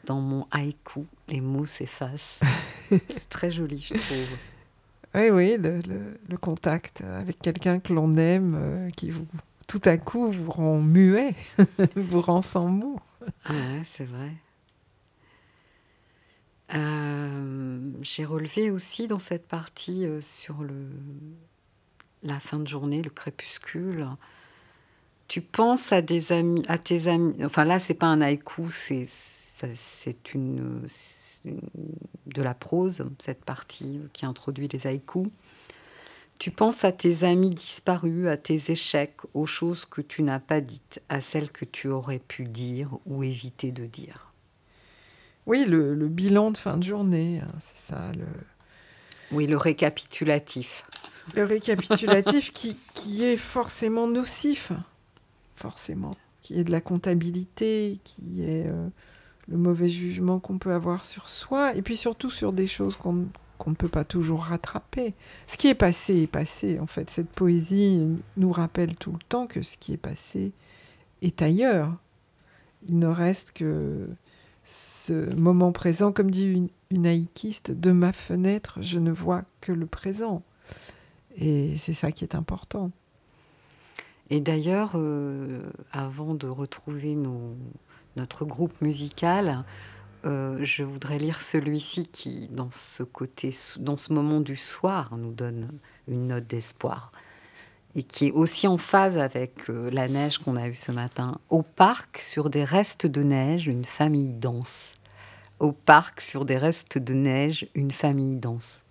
dans mon haïku, les mots s'effacent. <laughs> C'est très joli, je trouve. Oui, oui, le, le- le contact avec quelqu'un que l'on aime, euh, qui vous, tout à coup vous rend muet, <laughs> vous rend sans mots. Ah ouais, c'est vrai. Euh, J'ai relevé aussi dans cette partie euh, sur le, la fin de journée, le crépuscule. Tu penses à des amis, à tes amis. Enfin là, c'est pas un haïku, c'est c'est une, de la prose, cette partie qui introduit les haïkus. Tu penses à tes amis disparus, à tes échecs, aux choses que tu n'as pas dites, à celles que tu aurais pu dire ou éviter de dire. Oui, le, le bilan de fin de journée, hein, c'est ça, le, Oui, le récapitulatif. le récapitulatif qui, qui est forcément nocif, forcément, qui est de la comptabilité, qui est euh, le mauvais jugement qu'on peut avoir sur soi, et puis surtout sur des choses qu'on ne peut pas toujours rattraper. Ce qui est passé est passé, en fait. Cette poésie nous rappelle tout le temps que ce qui est passé est ailleurs. Il ne reste que ce moment présent, comme dit une, une haïkiste, de ma fenêtre, je ne vois que le présent. Et c'est ça qui est important. Et d'ailleurs, euh, avant de retrouver notre groupe musical, euh, je voudrais lire celui-ci qui, dans ce côté, moment du soir, nous donne une note d'espoir et qui est aussi en phase avec euh, la neige qu'on a eue ce matin. Au parc, sur des restes de neige, une famille danse. Au parc, sur des restes de neige, une famille danse.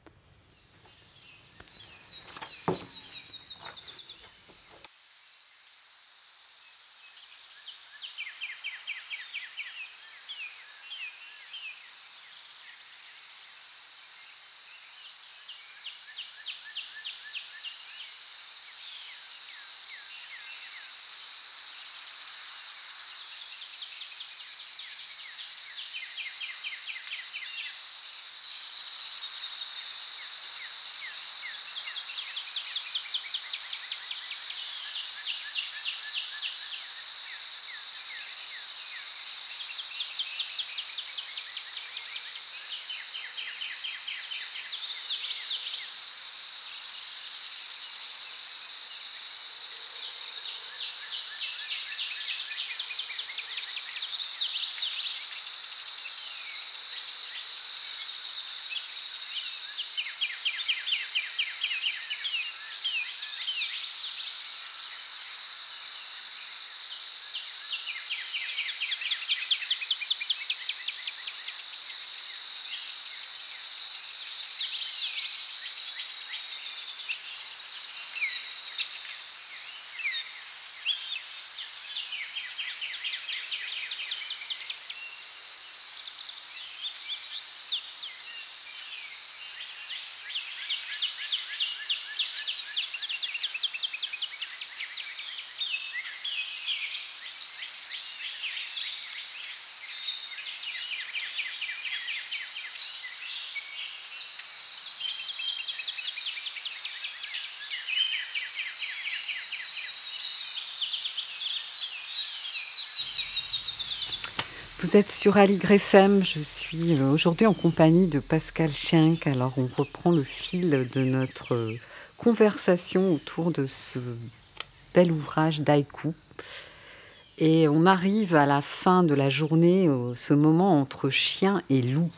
Vous êtes sur Aligre FM, je suis euh, aujourd'hui en compagnie de Pascal Schenck. Alors on reprend le fil de notre euh, conversation autour de ce bel ouvrage d'Aïkou. Et on arrive à la fin de la journée, ce moment entre chien et loup.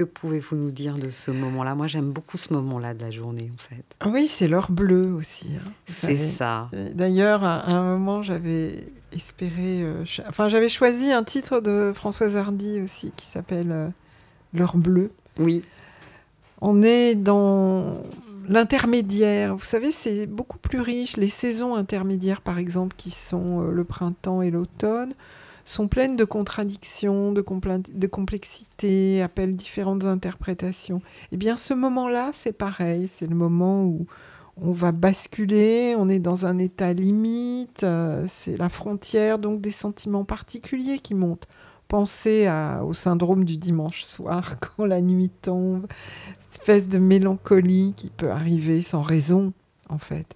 Que pouvez-vous nous dire de ce moment-là? Moi j'aime beaucoup ce moment-là de la journée en fait. Oui, c'est l'heure bleue aussi. hein, C'est ça. D'ailleurs, à à un moment, j'avais espéré. euh, ch- enfin, j'avais choisi un titre de Françoise Hardy aussi qui s'appelle euh, L'heure bleue. Oui, On est dans l'intermédiaire. Vous savez, c'est beaucoup plus riche. Les saisons intermédiaires, par exemple, qui sont euh, le printemps et l'automne, sont pleines de contradictions, de, de complexité, appellent différentes interprétations. Eh bien, ce moment-là, c'est pareil. C'est le moment où on va basculer, on est dans un état limite, euh, c'est la frontière donc des sentiments particuliers qui montent. Pensez à- au syndrome du dimanche soir <laughs> quand la nuit tombe, cette espèce de mélancolie qui peut arriver sans raison en fait.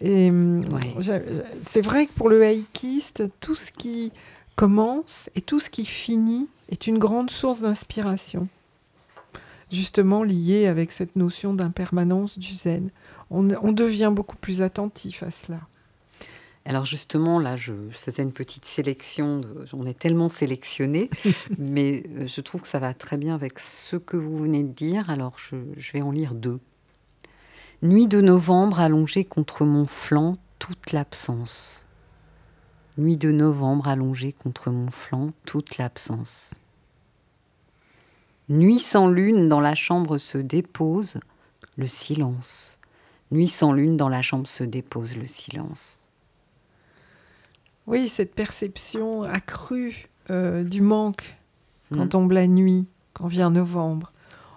Et hum, Ouais. c'est vrai que pour le haïkiste, tout ce qui commence et tout ce qui finit est une grande source d'inspiration, justement liée avec cette notion d'impermanence du zen. On, on devient beaucoup plus attentif à cela. Alors justement, là, je faisais une petite sélection. On est tellement sélectionné, <laughs> mais euh, je trouve que ça va très bien avec ce que vous venez de dire. Alors je, je vais en lire deux. Nuit de novembre allongée contre mon flanc, toute l'absence. Nuit de novembre allongée contre mon flanc, toute l'absence. Nuit sans lune dans la chambre se dépose le silence. Nuit sans lune dans la chambre se dépose le silence. Oui, cette perception accrue euh, du manque quand Mm. tombe la nuit, quand vient novembre.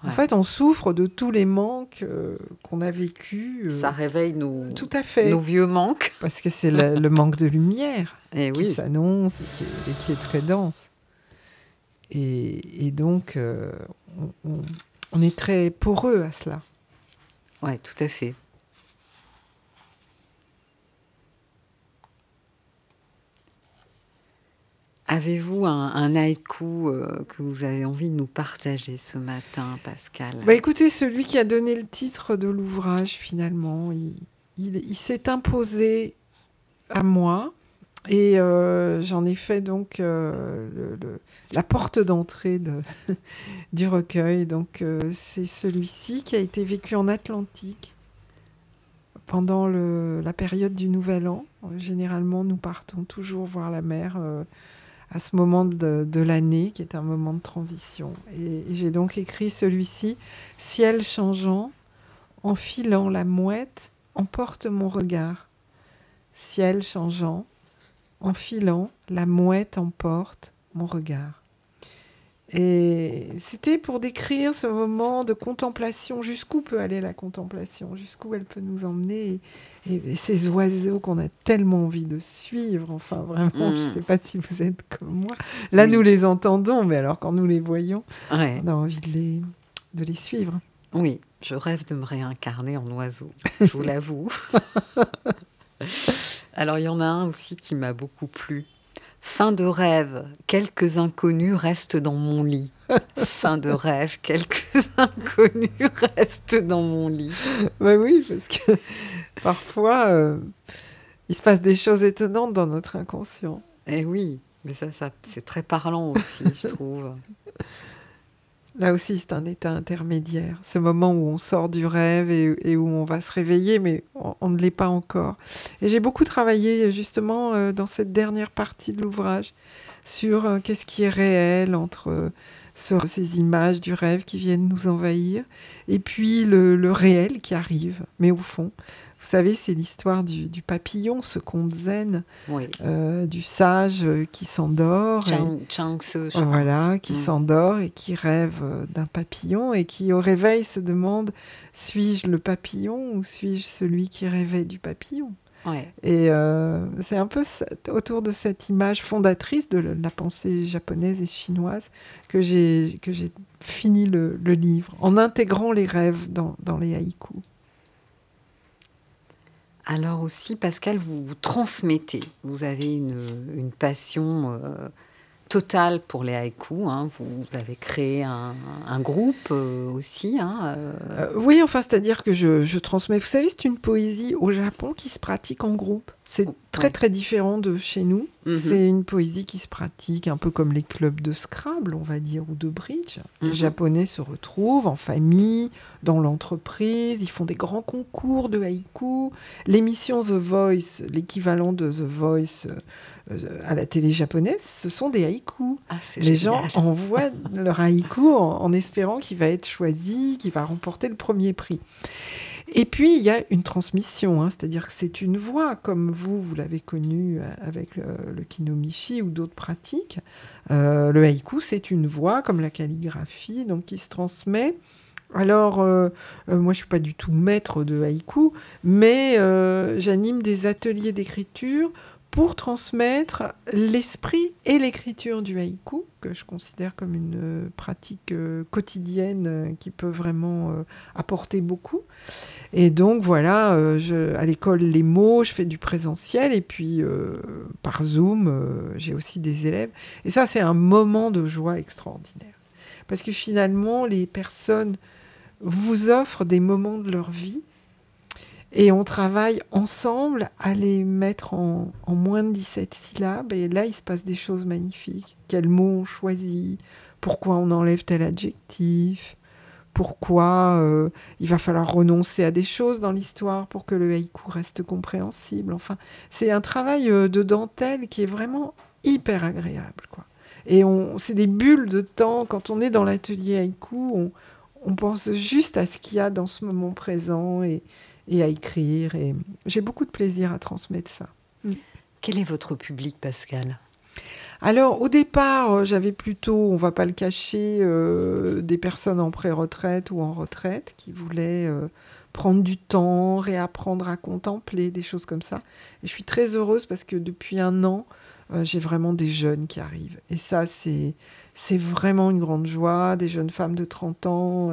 En fait, on souffre de tous les manques euh, qu'on a vécus. Ça réveille nos, Tout à fait. nos vieux manques. Parce que c'est le, <laughs> manque de lumière Et qui oui, s'annonce et qui, est, et qui est très dense. Et, et donc, euh, on, on- on est très poreux à cela. ouais, tout à fait. Avez-vous un, un haïku euh, que vous avez envie de nous partager ce matin, Pascal? Bah écoutez, celui qui a donné le titre de l'ouvrage, finalement, il, s'est imposé à moi. Et euh, j'en ai fait donc euh, la porte d'entrée de- <laughs> du recueil. Donc c'est celui-ci qui a été vécu en Atlantique pendant la période du Nouvel An. Généralement, nous partons toujours voir la mer à ce moment de, l'année, qui est un moment de transition. Et, j'ai donc écrit celui-ci, Ciel changeant, enfilant la mouette, emporte mon regard. Ciel changeant, enfilant la mouette emporte mon regard. Et c'était pour décrire ce moment de contemplation, jusqu'où peut aller la contemplation, jusqu'où elle peut nous emmener, et, et ces oiseaux qu'on a tellement envie de suivre, enfin vraiment, je ne Mm. sais pas si vous êtes comme moi. Là, Oui. nous les entendons, mais alors quand nous les voyons, Ouais, on a envie de les, de les suivre. Oui, je rêve de me réincarner en oiseau, je vous l'avoue. <laughs> Alors il y en a un aussi qui m'a beaucoup plu. Fin de rêve, quelques inconnus restent dans mon lit. <laughs> Fin de rêve, quelques <laughs> inconnus restent dans mon lit. Bah oui, parce que <laughs> parfois, euh, il se passe des choses étonnantes dans notre inconscient. Eh oui, mais ça, ça c'est très parlant aussi, je trouve. Là aussi, c'est un état intermédiaire. Ce moment où on sort du rêve et, où on va se réveiller, mais on, ne l'est pas encore. Et j'ai beaucoup travaillé justement euh, dans cette dernière partie de l'ouvrage sur euh, qu'est-ce qui est réel entre ce- ces images du rêve qui viennent nous envahir et puis le, le réel qui arrive. Mais au fond, vous savez, c'est l'histoire du, du papillon, ce conte zen, Oui. euh, du sage euh, qui s'endort. voilà, qui Mm. s'endort et qui rêve euh, d'un papillon et qui au réveil se demande suis-je le papillon ou suis-je celui qui rêvait du papillon? Ouais. Et euh, c'est un peu autour de cette image fondatrice de la pensée japonaise et chinoise que j'ai que j'ai fini le, le livre en intégrant les rêves dans, dans les haïkus. Alors aussi, Pascal, vous, vous transmettez. Vous avez une, une passion euh, totale pour les haïkus. hein. Vous, vous avez créé un, un groupe euh, aussi. hein, euh, Euh, oui, enfin, c'est-à-dire que je, je transmets. Vous savez, c'est une poésie au Japon qui se pratique en groupe. C'est très très différent de chez nous. Mhm. C'est une poésie qui se pratique un peu comme les clubs de Scrabble, on va dire, ou de bridge. Mhm. Les Japonais se retrouvent en famille, dans l'entreprise, ils font des grands concours de haïku. L'émission The Voice, l'équivalent de The Voice euh, à la télé japonaise, ce sont des haïkus. ah, Les génial. gens envoient <laughs> leur haïku en, en espérant qu'il va être choisi, qu'il va remporter le premier prix. Et puis, il y a une transmission, hein, c'est-à-dire que c'est une voix, comme vous, vous l'avez connu euh, avec le, le kinomichi ou d'autres pratiques. Euh, le haïku, c'est une voix, comme la calligraphie, donc qui se transmet. Alors, euh, moi, je suis pas du tout maître de haïku, mais j'anime des ateliers d'écriture pour transmettre l'esprit et l'écriture du haïku, que je considère comme une pratique quotidienne qui peut vraiment apporter beaucoup. Et donc voilà, euh, à l'école Les mots, je fais du présentiel et puis euh, par Zoom, euh, j'ai aussi des élèves. Et ça, c'est un moment de joie extraordinaire. Parce que finalement, les personnes vous offrent des moments de leur vie et on travaille ensemble à les mettre en, en moins de 17 syllabes. Et là, il se passe des choses magnifiques. Quels mots on choisit? Pourquoi on enlève tel adjectif? Pourquoi euh, il va falloir renoncer à des choses dans l'histoire pour que le haïku reste compréhensible Enfin, c'est un travail euh, de dentelle qui est vraiment hyper agréable. Quoi. Et c'est des bulles de temps. Quand on est dans l'atelier haïku, on, pense juste à ce qu'il y a dans ce moment présent et, et à écrire. Et j'ai beaucoup de plaisir à transmettre ça. Quel est votre public, Pascal? Alors, au départ, euh, j'avais plutôt, on va pas le cacher, euh, des personnes en pré-retraite ou en retraite qui voulaient euh, prendre du temps, réapprendre à contempler, des choses comme ça. Et je suis très heureuse parce que depuis un an, j'ai vraiment des jeunes qui arrivent. Et ça, c'est, c'est vraiment une grande joie. Des jeunes femmes de 30 ans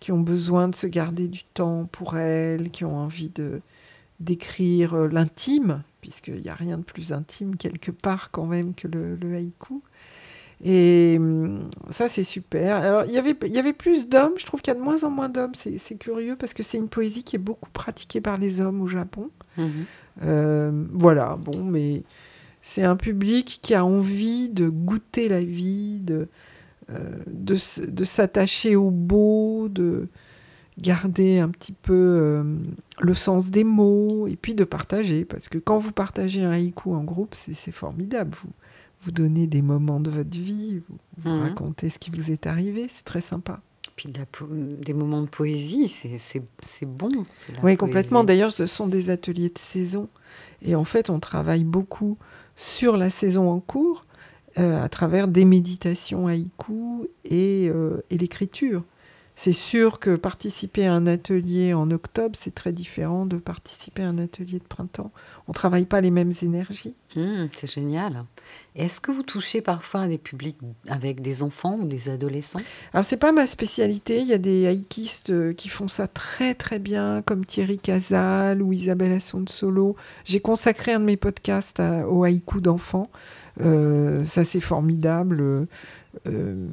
qui ont besoin de se garder du temps pour elles, qui ont envie de, d'écrire l'intime, puisqu'il n'y a rien de plus intime quelque part quand même que le, le haïku. Et hum, ça, c'est super. Alors, il y avait, il y avait plus d'hommes. Je trouve qu'il y a de moins en moins d'hommes. C'est, curieux parce que c'est une poésie qui est beaucoup pratiquée par les hommes au Japon. Mhm. Euh, voilà, bon, mais c'est un public qui a envie de goûter la vie, de, euh, de, de s'attacher au beau, de garder un petit peu euh, le sens des mots et puis de partager. Parce que quand vous partagez un haïku en groupe, c'est, formidable. Vous, vous donnez des moments de votre vie, vous, vous Mhm. racontez ce qui vous est arrivé, c'est très sympa. Puis de la po- des moments de poésie, c'est bon. Oui, complètement. D'ailleurs, ce sont des ateliers de saison. Et en fait, on travaille beaucoup sur la saison en cours euh, à travers des méditations haïku et, euh, et l'écriture. C'est sûr que participer à un atelier en octobre, c'est très différent de participer à un atelier de printemps. On ne travaille pas les mêmes énergies. Hum, c'est génial. Est-ce que vous touchez parfois à des publics avec des enfants ou des adolescents? Alors, c'est pas ma spécialité. Il y a des haïkistes euh, qui font ça très très bien, comme Thierry Casal ou Isabelle Asson Solo. J'ai consacré un de mes podcasts à- au haïku d'enfants. Euh, ça, c'est formidable. Euh,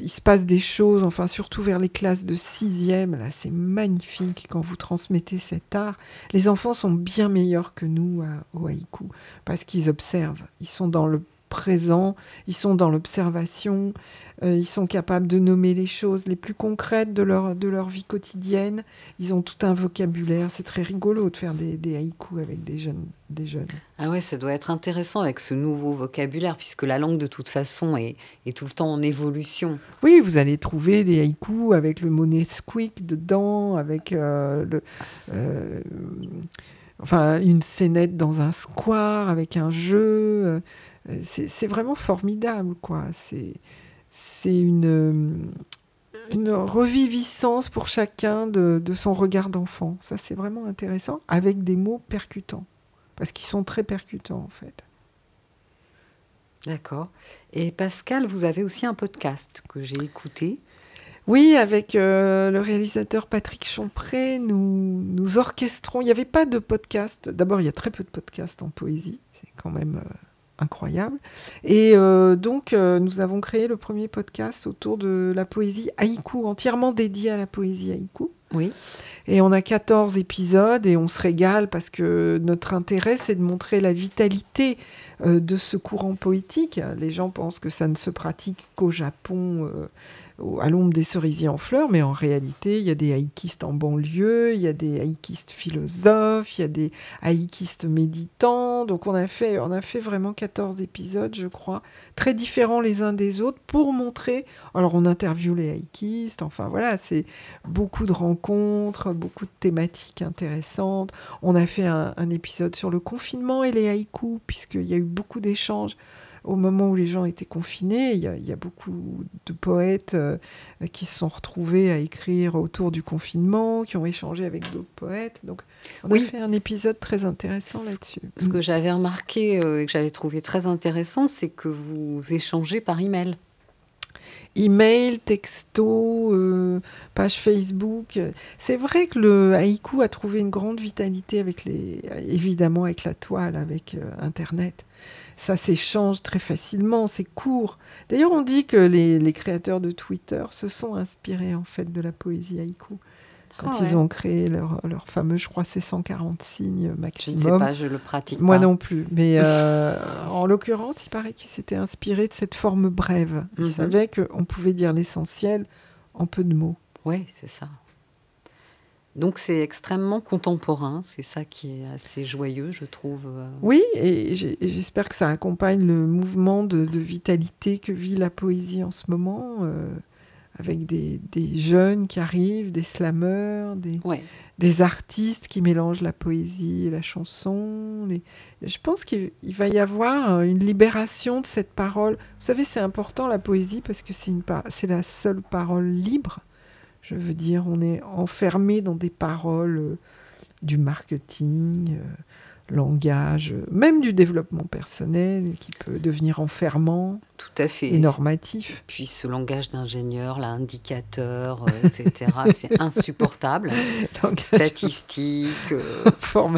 il se passe des choses, enfin, surtout vers les classes de sixième. Là, c'est magnifique quand vous transmettez cet art. Les enfants sont bien meilleurs que nous à- au haïku parce qu'ils observent. Ils sont dans le présent, ils sont dans l'observation, euh, ils sont capables de nommer les choses les plus concrètes de leur, de leur vie quotidienne. Ils ont tout un vocabulaire. C'est très rigolo de faire des, des haïkus avec des jeunes. Des jeunes. Ah ouais, ça doit être intéressant avec ce nouveau vocabulaire, puisque la langue de toute façon est, est tout le temps en évolution. Oui, vous allez trouver des haïkus avec le mot Nesquik dedans, avec euh, le, euh, enfin, une scénette dans un square, avec un jeu. Euh, C'est vraiment formidable, quoi. C'est une, euh, une reviviscence pour chacun de, de son regard d'enfant. Ça, c'est vraiment intéressant, avec des mots percutants, parce qu'ils sont très percutants, en fait. D'accord. Et Pascal, vous avez aussi un podcast que j'ai écouté. Oui, avec euh, le réalisateur Patrick Champré, nous, nous orchestrons. Il n'y avait pas de podcast. D'abord, il y a très peu de podcasts en poésie. C'est quand même euh, incroyable. Et euh, donc, euh, nous avons créé le premier podcast autour de la poésie haïku, entièrement dédié à la poésie haïku. Oui. Et on a 14 épisodes et on se régale parce que notre intérêt, c'est de montrer la vitalité euh, de ce courant poétique. Les gens pensent que ça ne se pratique qu'au Japon, à l'ombre des cerisiers en fleurs, mais en réalité, il y a des haïkistes en banlieue, il y a des haïkistes philosophes, il y a des haïkistes méditants. Donc on a fait, on a fait vraiment 14 épisodes, je crois, très différents les uns des autres pour montrer. Alors on interviewe les haïkistes, enfin voilà, c'est beaucoup de rencontres, beaucoup de thématiques intéressantes. On a fait un, un épisode sur le confinement et les haïkus, puisqu'il y a eu beaucoup d'échanges au moment où les gens étaient confinés. Il y a, il y a beaucoup de poètes euh, qui se sont retrouvés à écrire autour du confinement, qui ont échangé avec d'autres poètes. Donc on Oui. a fait un épisode très intéressant là-dessus. Ce que j'avais remarqué euh, et que j'avais trouvé très intéressant, c'est que vous échangez par email. Email, texto, euh, page Facebook. C'est vrai que le haïku a trouvé une grande vitalité avec les, évidemment avec la toile, avec Internet. Ça s'échange très facilement, c'est court. D'ailleurs, on dit que les, les créateurs de Twitter se sont inspirés en fait de la poésie haïku. Quand Ah ils ont créé leur, leur fameux, je crois, c'est 140 signes Je ne maximum. sais pas, je le pratique Moi pas. non plus. Mais euh, <laughs> en l'occurrence, il paraît qu'il s'était inspiré de cette forme brève. Il Mhm. savait qu'on pouvait dire l'essentiel en peu de mots. Oui, c'est ça. Donc c'est extrêmement contemporain, c'est ça qui est assez joyeux, je trouve. euh. Oui, et j'espère que ça accompagne le mouvement de, de vitalité que vit la poésie en ce moment, euh, avec des, des jeunes qui arrivent, des slameurs, des, Ouais. des artistes qui mélangent la poésie et la chanson. les- Je pense qu'il il va y avoir une libération de cette parole. Vous savez, c'est important la poésie parce que c'est la seule parole libre. Je veux dire, on est enfermé dans des paroles euh, du marketing, euh, langage, euh, même du développement personnel qui peut devenir enfermant Tout à fait. et normatif. Puis ce langage d'ingénieur, là, indicateur, etc., <laughs> c'est insupportable. <laughs> Langage Statistique,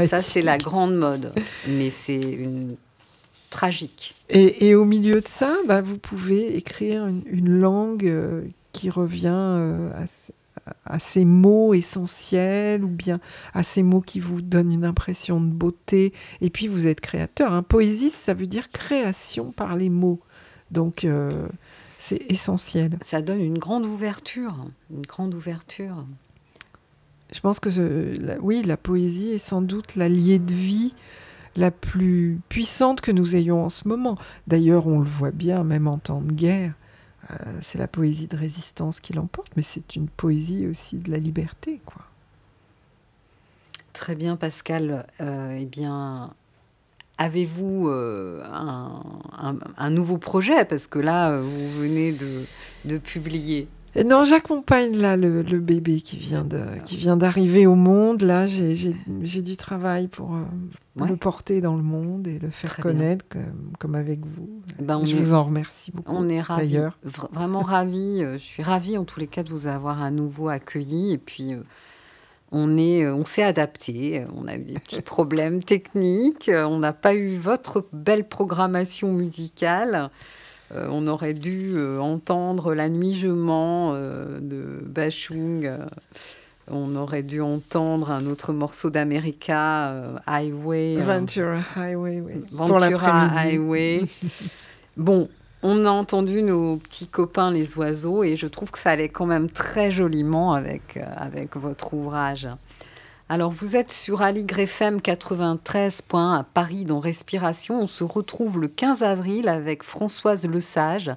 ça c'est la grande mode, mais c'est une tragique. Et, et au milieu de ça, bah, vous pouvez écrire une, une langue qui revient euh, à, ce- à ces mots essentiels ou bien à ces mots qui vous donnent une impression de beauté. Et puis vous êtes créateur. Hein. Poésie, ça veut dire création par les mots. Donc euh, c'est essentiel. Ça donne une grande ouverture, une grande ouverture. Je pense que ce- la- oui, la poésie est sans doute l'allié de vie la plus puissante que nous ayons en ce moment. D'ailleurs, on le voit bien, même en temps de guerre, c'est la poésie de résistance qui l'emporte, mais c'est une poésie aussi de la liberté, quoi. Très bien, Pascal. Euh, eh bien, avez-vous euh, un, nouveau projet? Parce que là, euh, vous venez de publier. Non, j'accompagne là le, le bébé qui vient de, qui vient d'arriver au monde. Là, j'ai du travail pour euh, Ouais. le porter dans le monde et le faire Très connaître, comme, comme avec vous. Ben, on je est- vous en remercie beaucoup. On est ravis, vraiment ravis. euh, Je suis ravie en tous les cas de vous avoir à nouveau accueilli. Et puis, euh, on est, on s'est adapté. On a eu des petits <laughs> problèmes techniques. On n'a pas eu votre belle programmation musicale. Euh, on aurait dû euh, entendre La Nuit je mens euh, de Bachung. on aurait dû entendre un autre morceau d'America, Highway. Ventura Highway, oui. Ventura. Highway. bon, on a entendu nos petits copains les oiseaux et je trouve que ça allait quand même très joliment avec, avec votre ouvrage. Alors vous êtes sur Aligre FM 93.1 à Paris dans Respiration. On se retrouve le 15 avril avec Françoise Lesage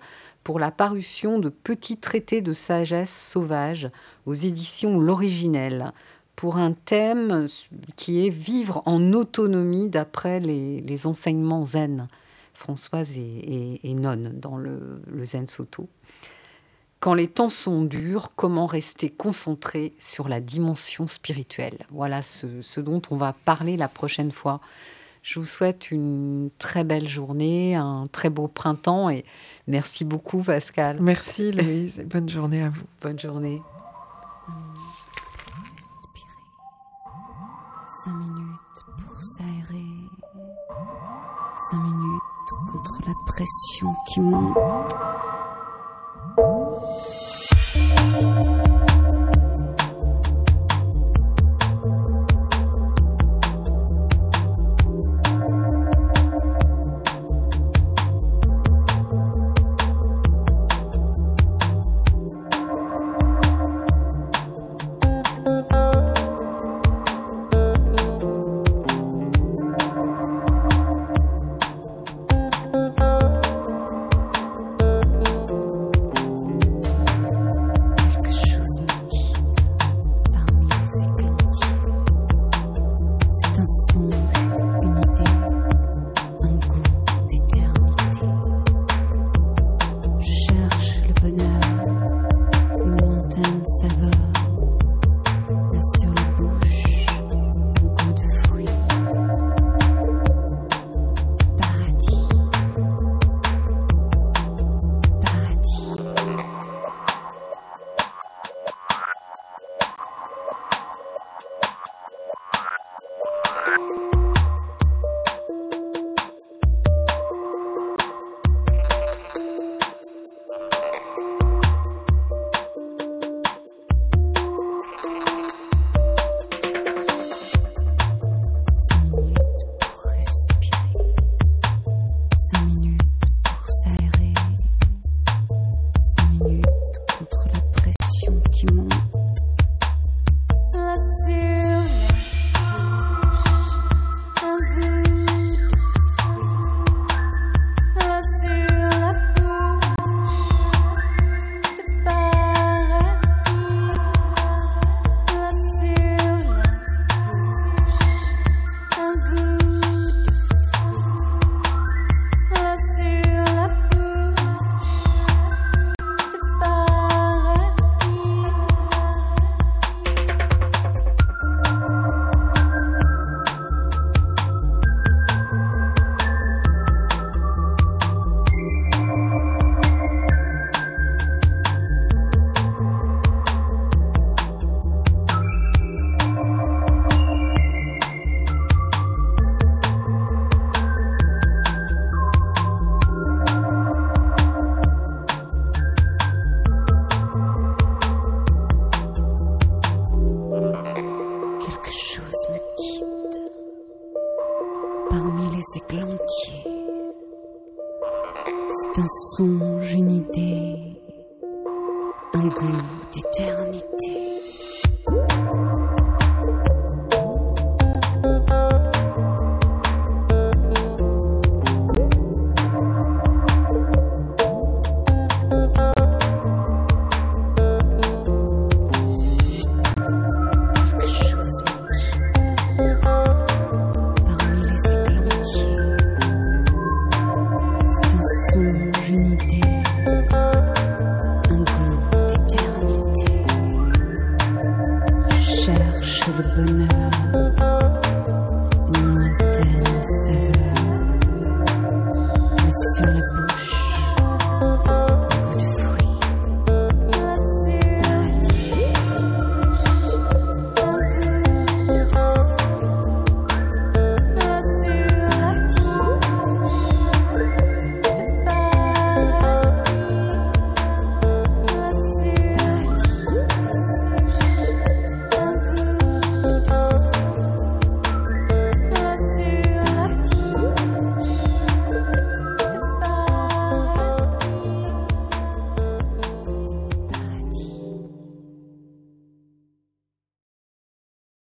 pour la parution de Petits traités de sagesse sauvage aux éditions L'Originel pour un thème qui est vivre en autonomie d'après les, enseignements zen. Françoise est, est- est nonne dans le, le zen soto. Quand les temps sont durs, comment rester concentré sur la dimension spirituelle? Voilà ce, ce dont on va parler la prochaine fois. Je vous souhaite une très belle journée, un très beau printemps et merci beaucoup Pascal. Merci Louise et bonne journée à vous. Bonne journée. Cinq minutes pour respirer. Cinq minutes pour s'aérer. Cinq minutes contre la pression qui monte. Quelque